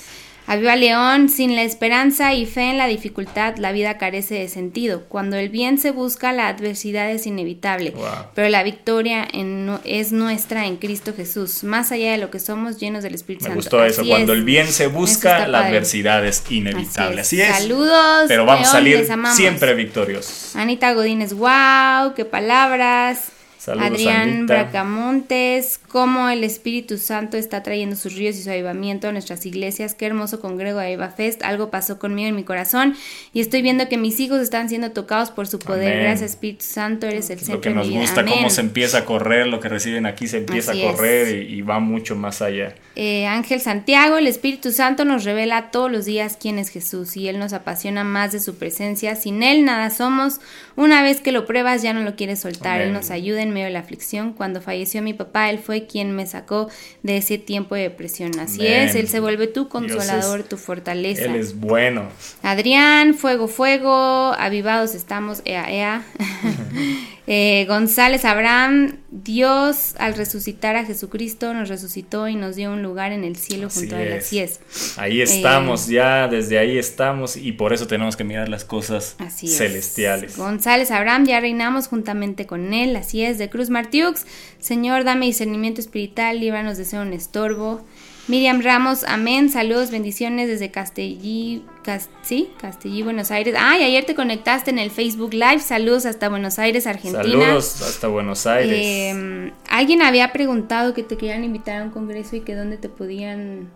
Aviva León, sin la esperanza y fe en la dificultad, la vida carece de sentido. Cuando el bien se busca, la adversidad es inevitable. Wow. Pero la victoria en no- es nuestra en Cristo Jesús, más allá de lo que somos llenos del Espíritu Me Santo. gustó eso. Así Cuando es. el bien se busca, la padre. adversidad es inevitable. Así es. Saludos. Pero vamos a León, salir les amamos. siempre victoriosos. Anita Godínez, wow, qué palabras. Saludos, Adrián. Bracamontes, cómo el Espíritu Santo está trayendo sus ríos y su avivamiento a nuestras iglesias. Qué hermoso congrego de Aviva Fest. Algo pasó conmigo en mi corazón y estoy viendo que mis hijos están siendo tocados por su poder. Amén. Gracias, Espíritu Santo, eres el Lo centro que de mi nos vida. gusta, cómo se empieza a correr, lo que reciben aquí se empieza Así a correr y, y va mucho más allá. Eh, Ángel Santiago, el Espíritu Santo nos revela todos los días quién es Jesús y Él nos apasiona más de su presencia. Sin Él nada somos. Una vez que lo pruebas ya no lo quieres soltar. Él nos ayuda en medio de la aflicción. Cuando falleció mi papá, Él fue quien me sacó de ese tiempo de depresión. Así Amén. es, Él se vuelve tu consolador, es- tu fortaleza. Él es bueno. Adrián, fuego, fuego, avivados estamos, ea, ea. Eh, González Abraham, Dios al resucitar a Jesucristo nos resucitó y nos dio un lugar en el cielo Así junto a él. Así es. Ahí Eh, estamos, ya desde ahí estamos y por eso tenemos que mirar las cosas Así es. celestiales. González Abraham, ya reinamos juntamente con él, así es, de Cruz Martiux. Señor, dame discernimiento espiritual, líbranos de ser un estorbo. Miriam Ramos, amén, saludos, bendiciones desde Castellí, Cas- ¿sí? Castellí, Buenos Aires. Ay, ayer te conectaste en el Facebook Live, saludos hasta Buenos Aires, Argentina. Saludos hasta Buenos Aires. Eh, alguien había preguntado que te querían invitar a un congreso y que dónde te podían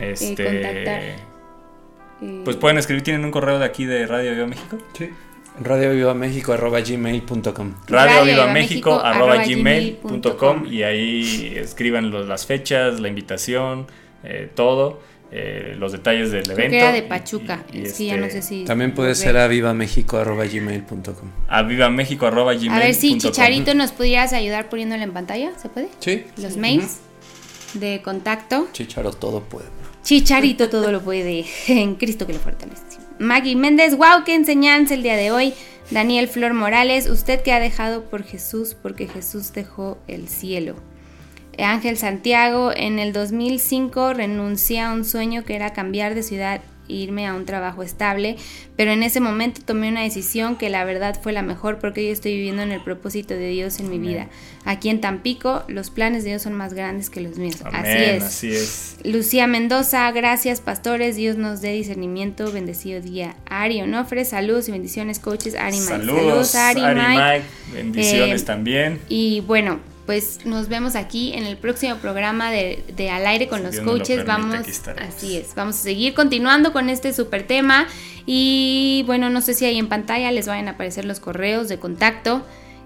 este, contactar. eh, Pues pueden escribir, tienen un correo de aquí de Radio Viva México. Sí. radiovivamexico.gmail.com Radio Viva Radio México México, arroba arroba gmail gmail punto com, y ahí escriban los- las fechas, la invitación, eh, todo, eh, los detalles del creo evento. que era de Pachuca, y- y ya no este, sé si... También puede ser a vivamexico.gmail.com. A vivamexico arroba gmail A ver si. Chicharito nos pudieras ayudar poniéndolo en pantalla, ¿se puede? Sí. Los mails de contacto. Chicharo todo puede. Chicharito todo lo puede, en Cristo que lo fortalece. Maggie Méndez, wow, qué enseñanza el día de hoy. Daniel Flor Morales, usted que ha dejado por Jesús, porque Jesús dejó el cielo. Ángel Santiago, en el 2005 renuncié a un sueño que era cambiar de ciudad irme a un trabajo estable, pero en ese momento tomé una decisión que la verdad fue la mejor porque yo estoy viviendo en el propósito de Dios en mi vida. Aquí en Tampico, los planes de Dios son más grandes que los míos. Amén, así es. así es. Lucía Mendoza, gracias pastores, Dios nos dé discernimiento, bendecido día. Ari Onofre, saludos y bendiciones coaches, Ari Mike. Saludos, Ari, Ari Mike. Mike, bendiciones Eh, también. Y bueno, pues nos vemos aquí en el próximo programa de, de Al aire con Si los Dios lo coaches. permite, vamos, así es, vamos a seguir continuando con este super tema. Y bueno, no sé si ahí en pantalla les vayan a aparecer los correos de contacto.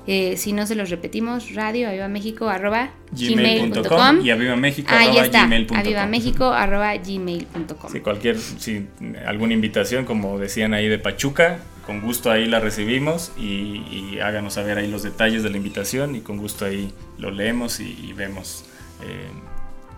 Eh, si no se los repetimos, radio aviva México arroba gmail.com y aviva México Ahí arroba está, gmail.com. aviva México arroba gmail.com. Si cualquier, si alguna invitación, como decían ahí de Pachuca, con gusto ahí la recibimos y, háganos saber ahí los detalles de la invitación y con gusto ahí lo leemos y, y vemos eh,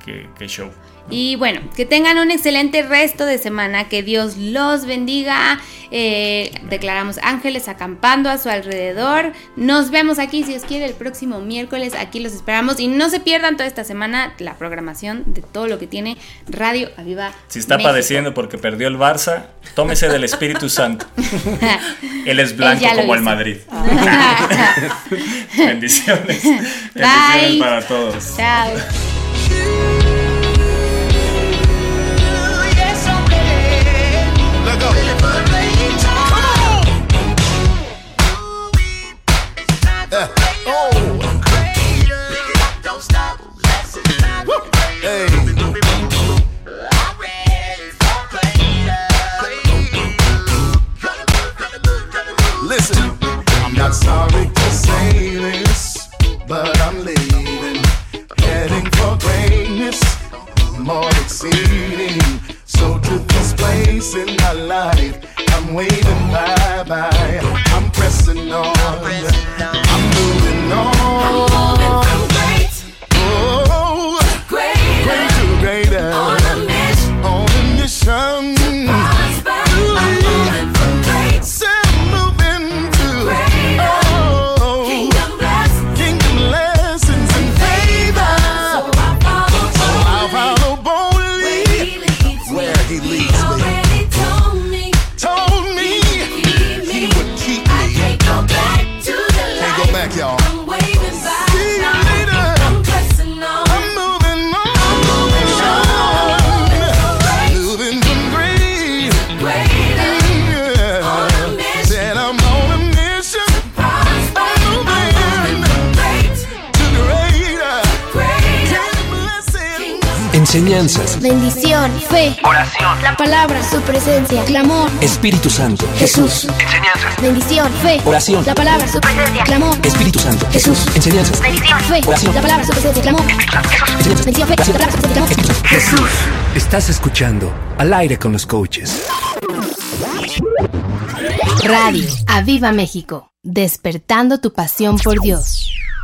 qué show. Y bueno, que tengan un excelente resto de semana, que Dios los bendiga. Eh, declaramos ángeles acampando a su alrededor. Nos vemos aquí, si Dios quiere, el próximo miércoles. Aquí los esperamos. Y no se pierdan toda esta semana la programación de todo lo que tiene Radio Aviva. Si está México. padeciendo porque perdió el Barça, tómese del Espíritu Santo. Él es blanco como el. Madrid. Bendiciones. Bendiciones Bye. para todos. Chao. Life, I'm waving bye Enseñanzas, Bendición, fe, Oración. la palabra, su presencia, clamor, Espíritu Santo, Jesús. Enseñanzas. Bendición, fe, Oración. la palabra, su presencia, clamor, Espíritu Santo, Jesús. Enseñanzas, fe, Oración. la palabra, su presencia, clamor, Enseñanzas, bendición, fe, la palabra, su presencia, clamor, Jesús. Estás escuchando Al aire con los coaches. Radio Aviva México, despertando tu pasión por Dios.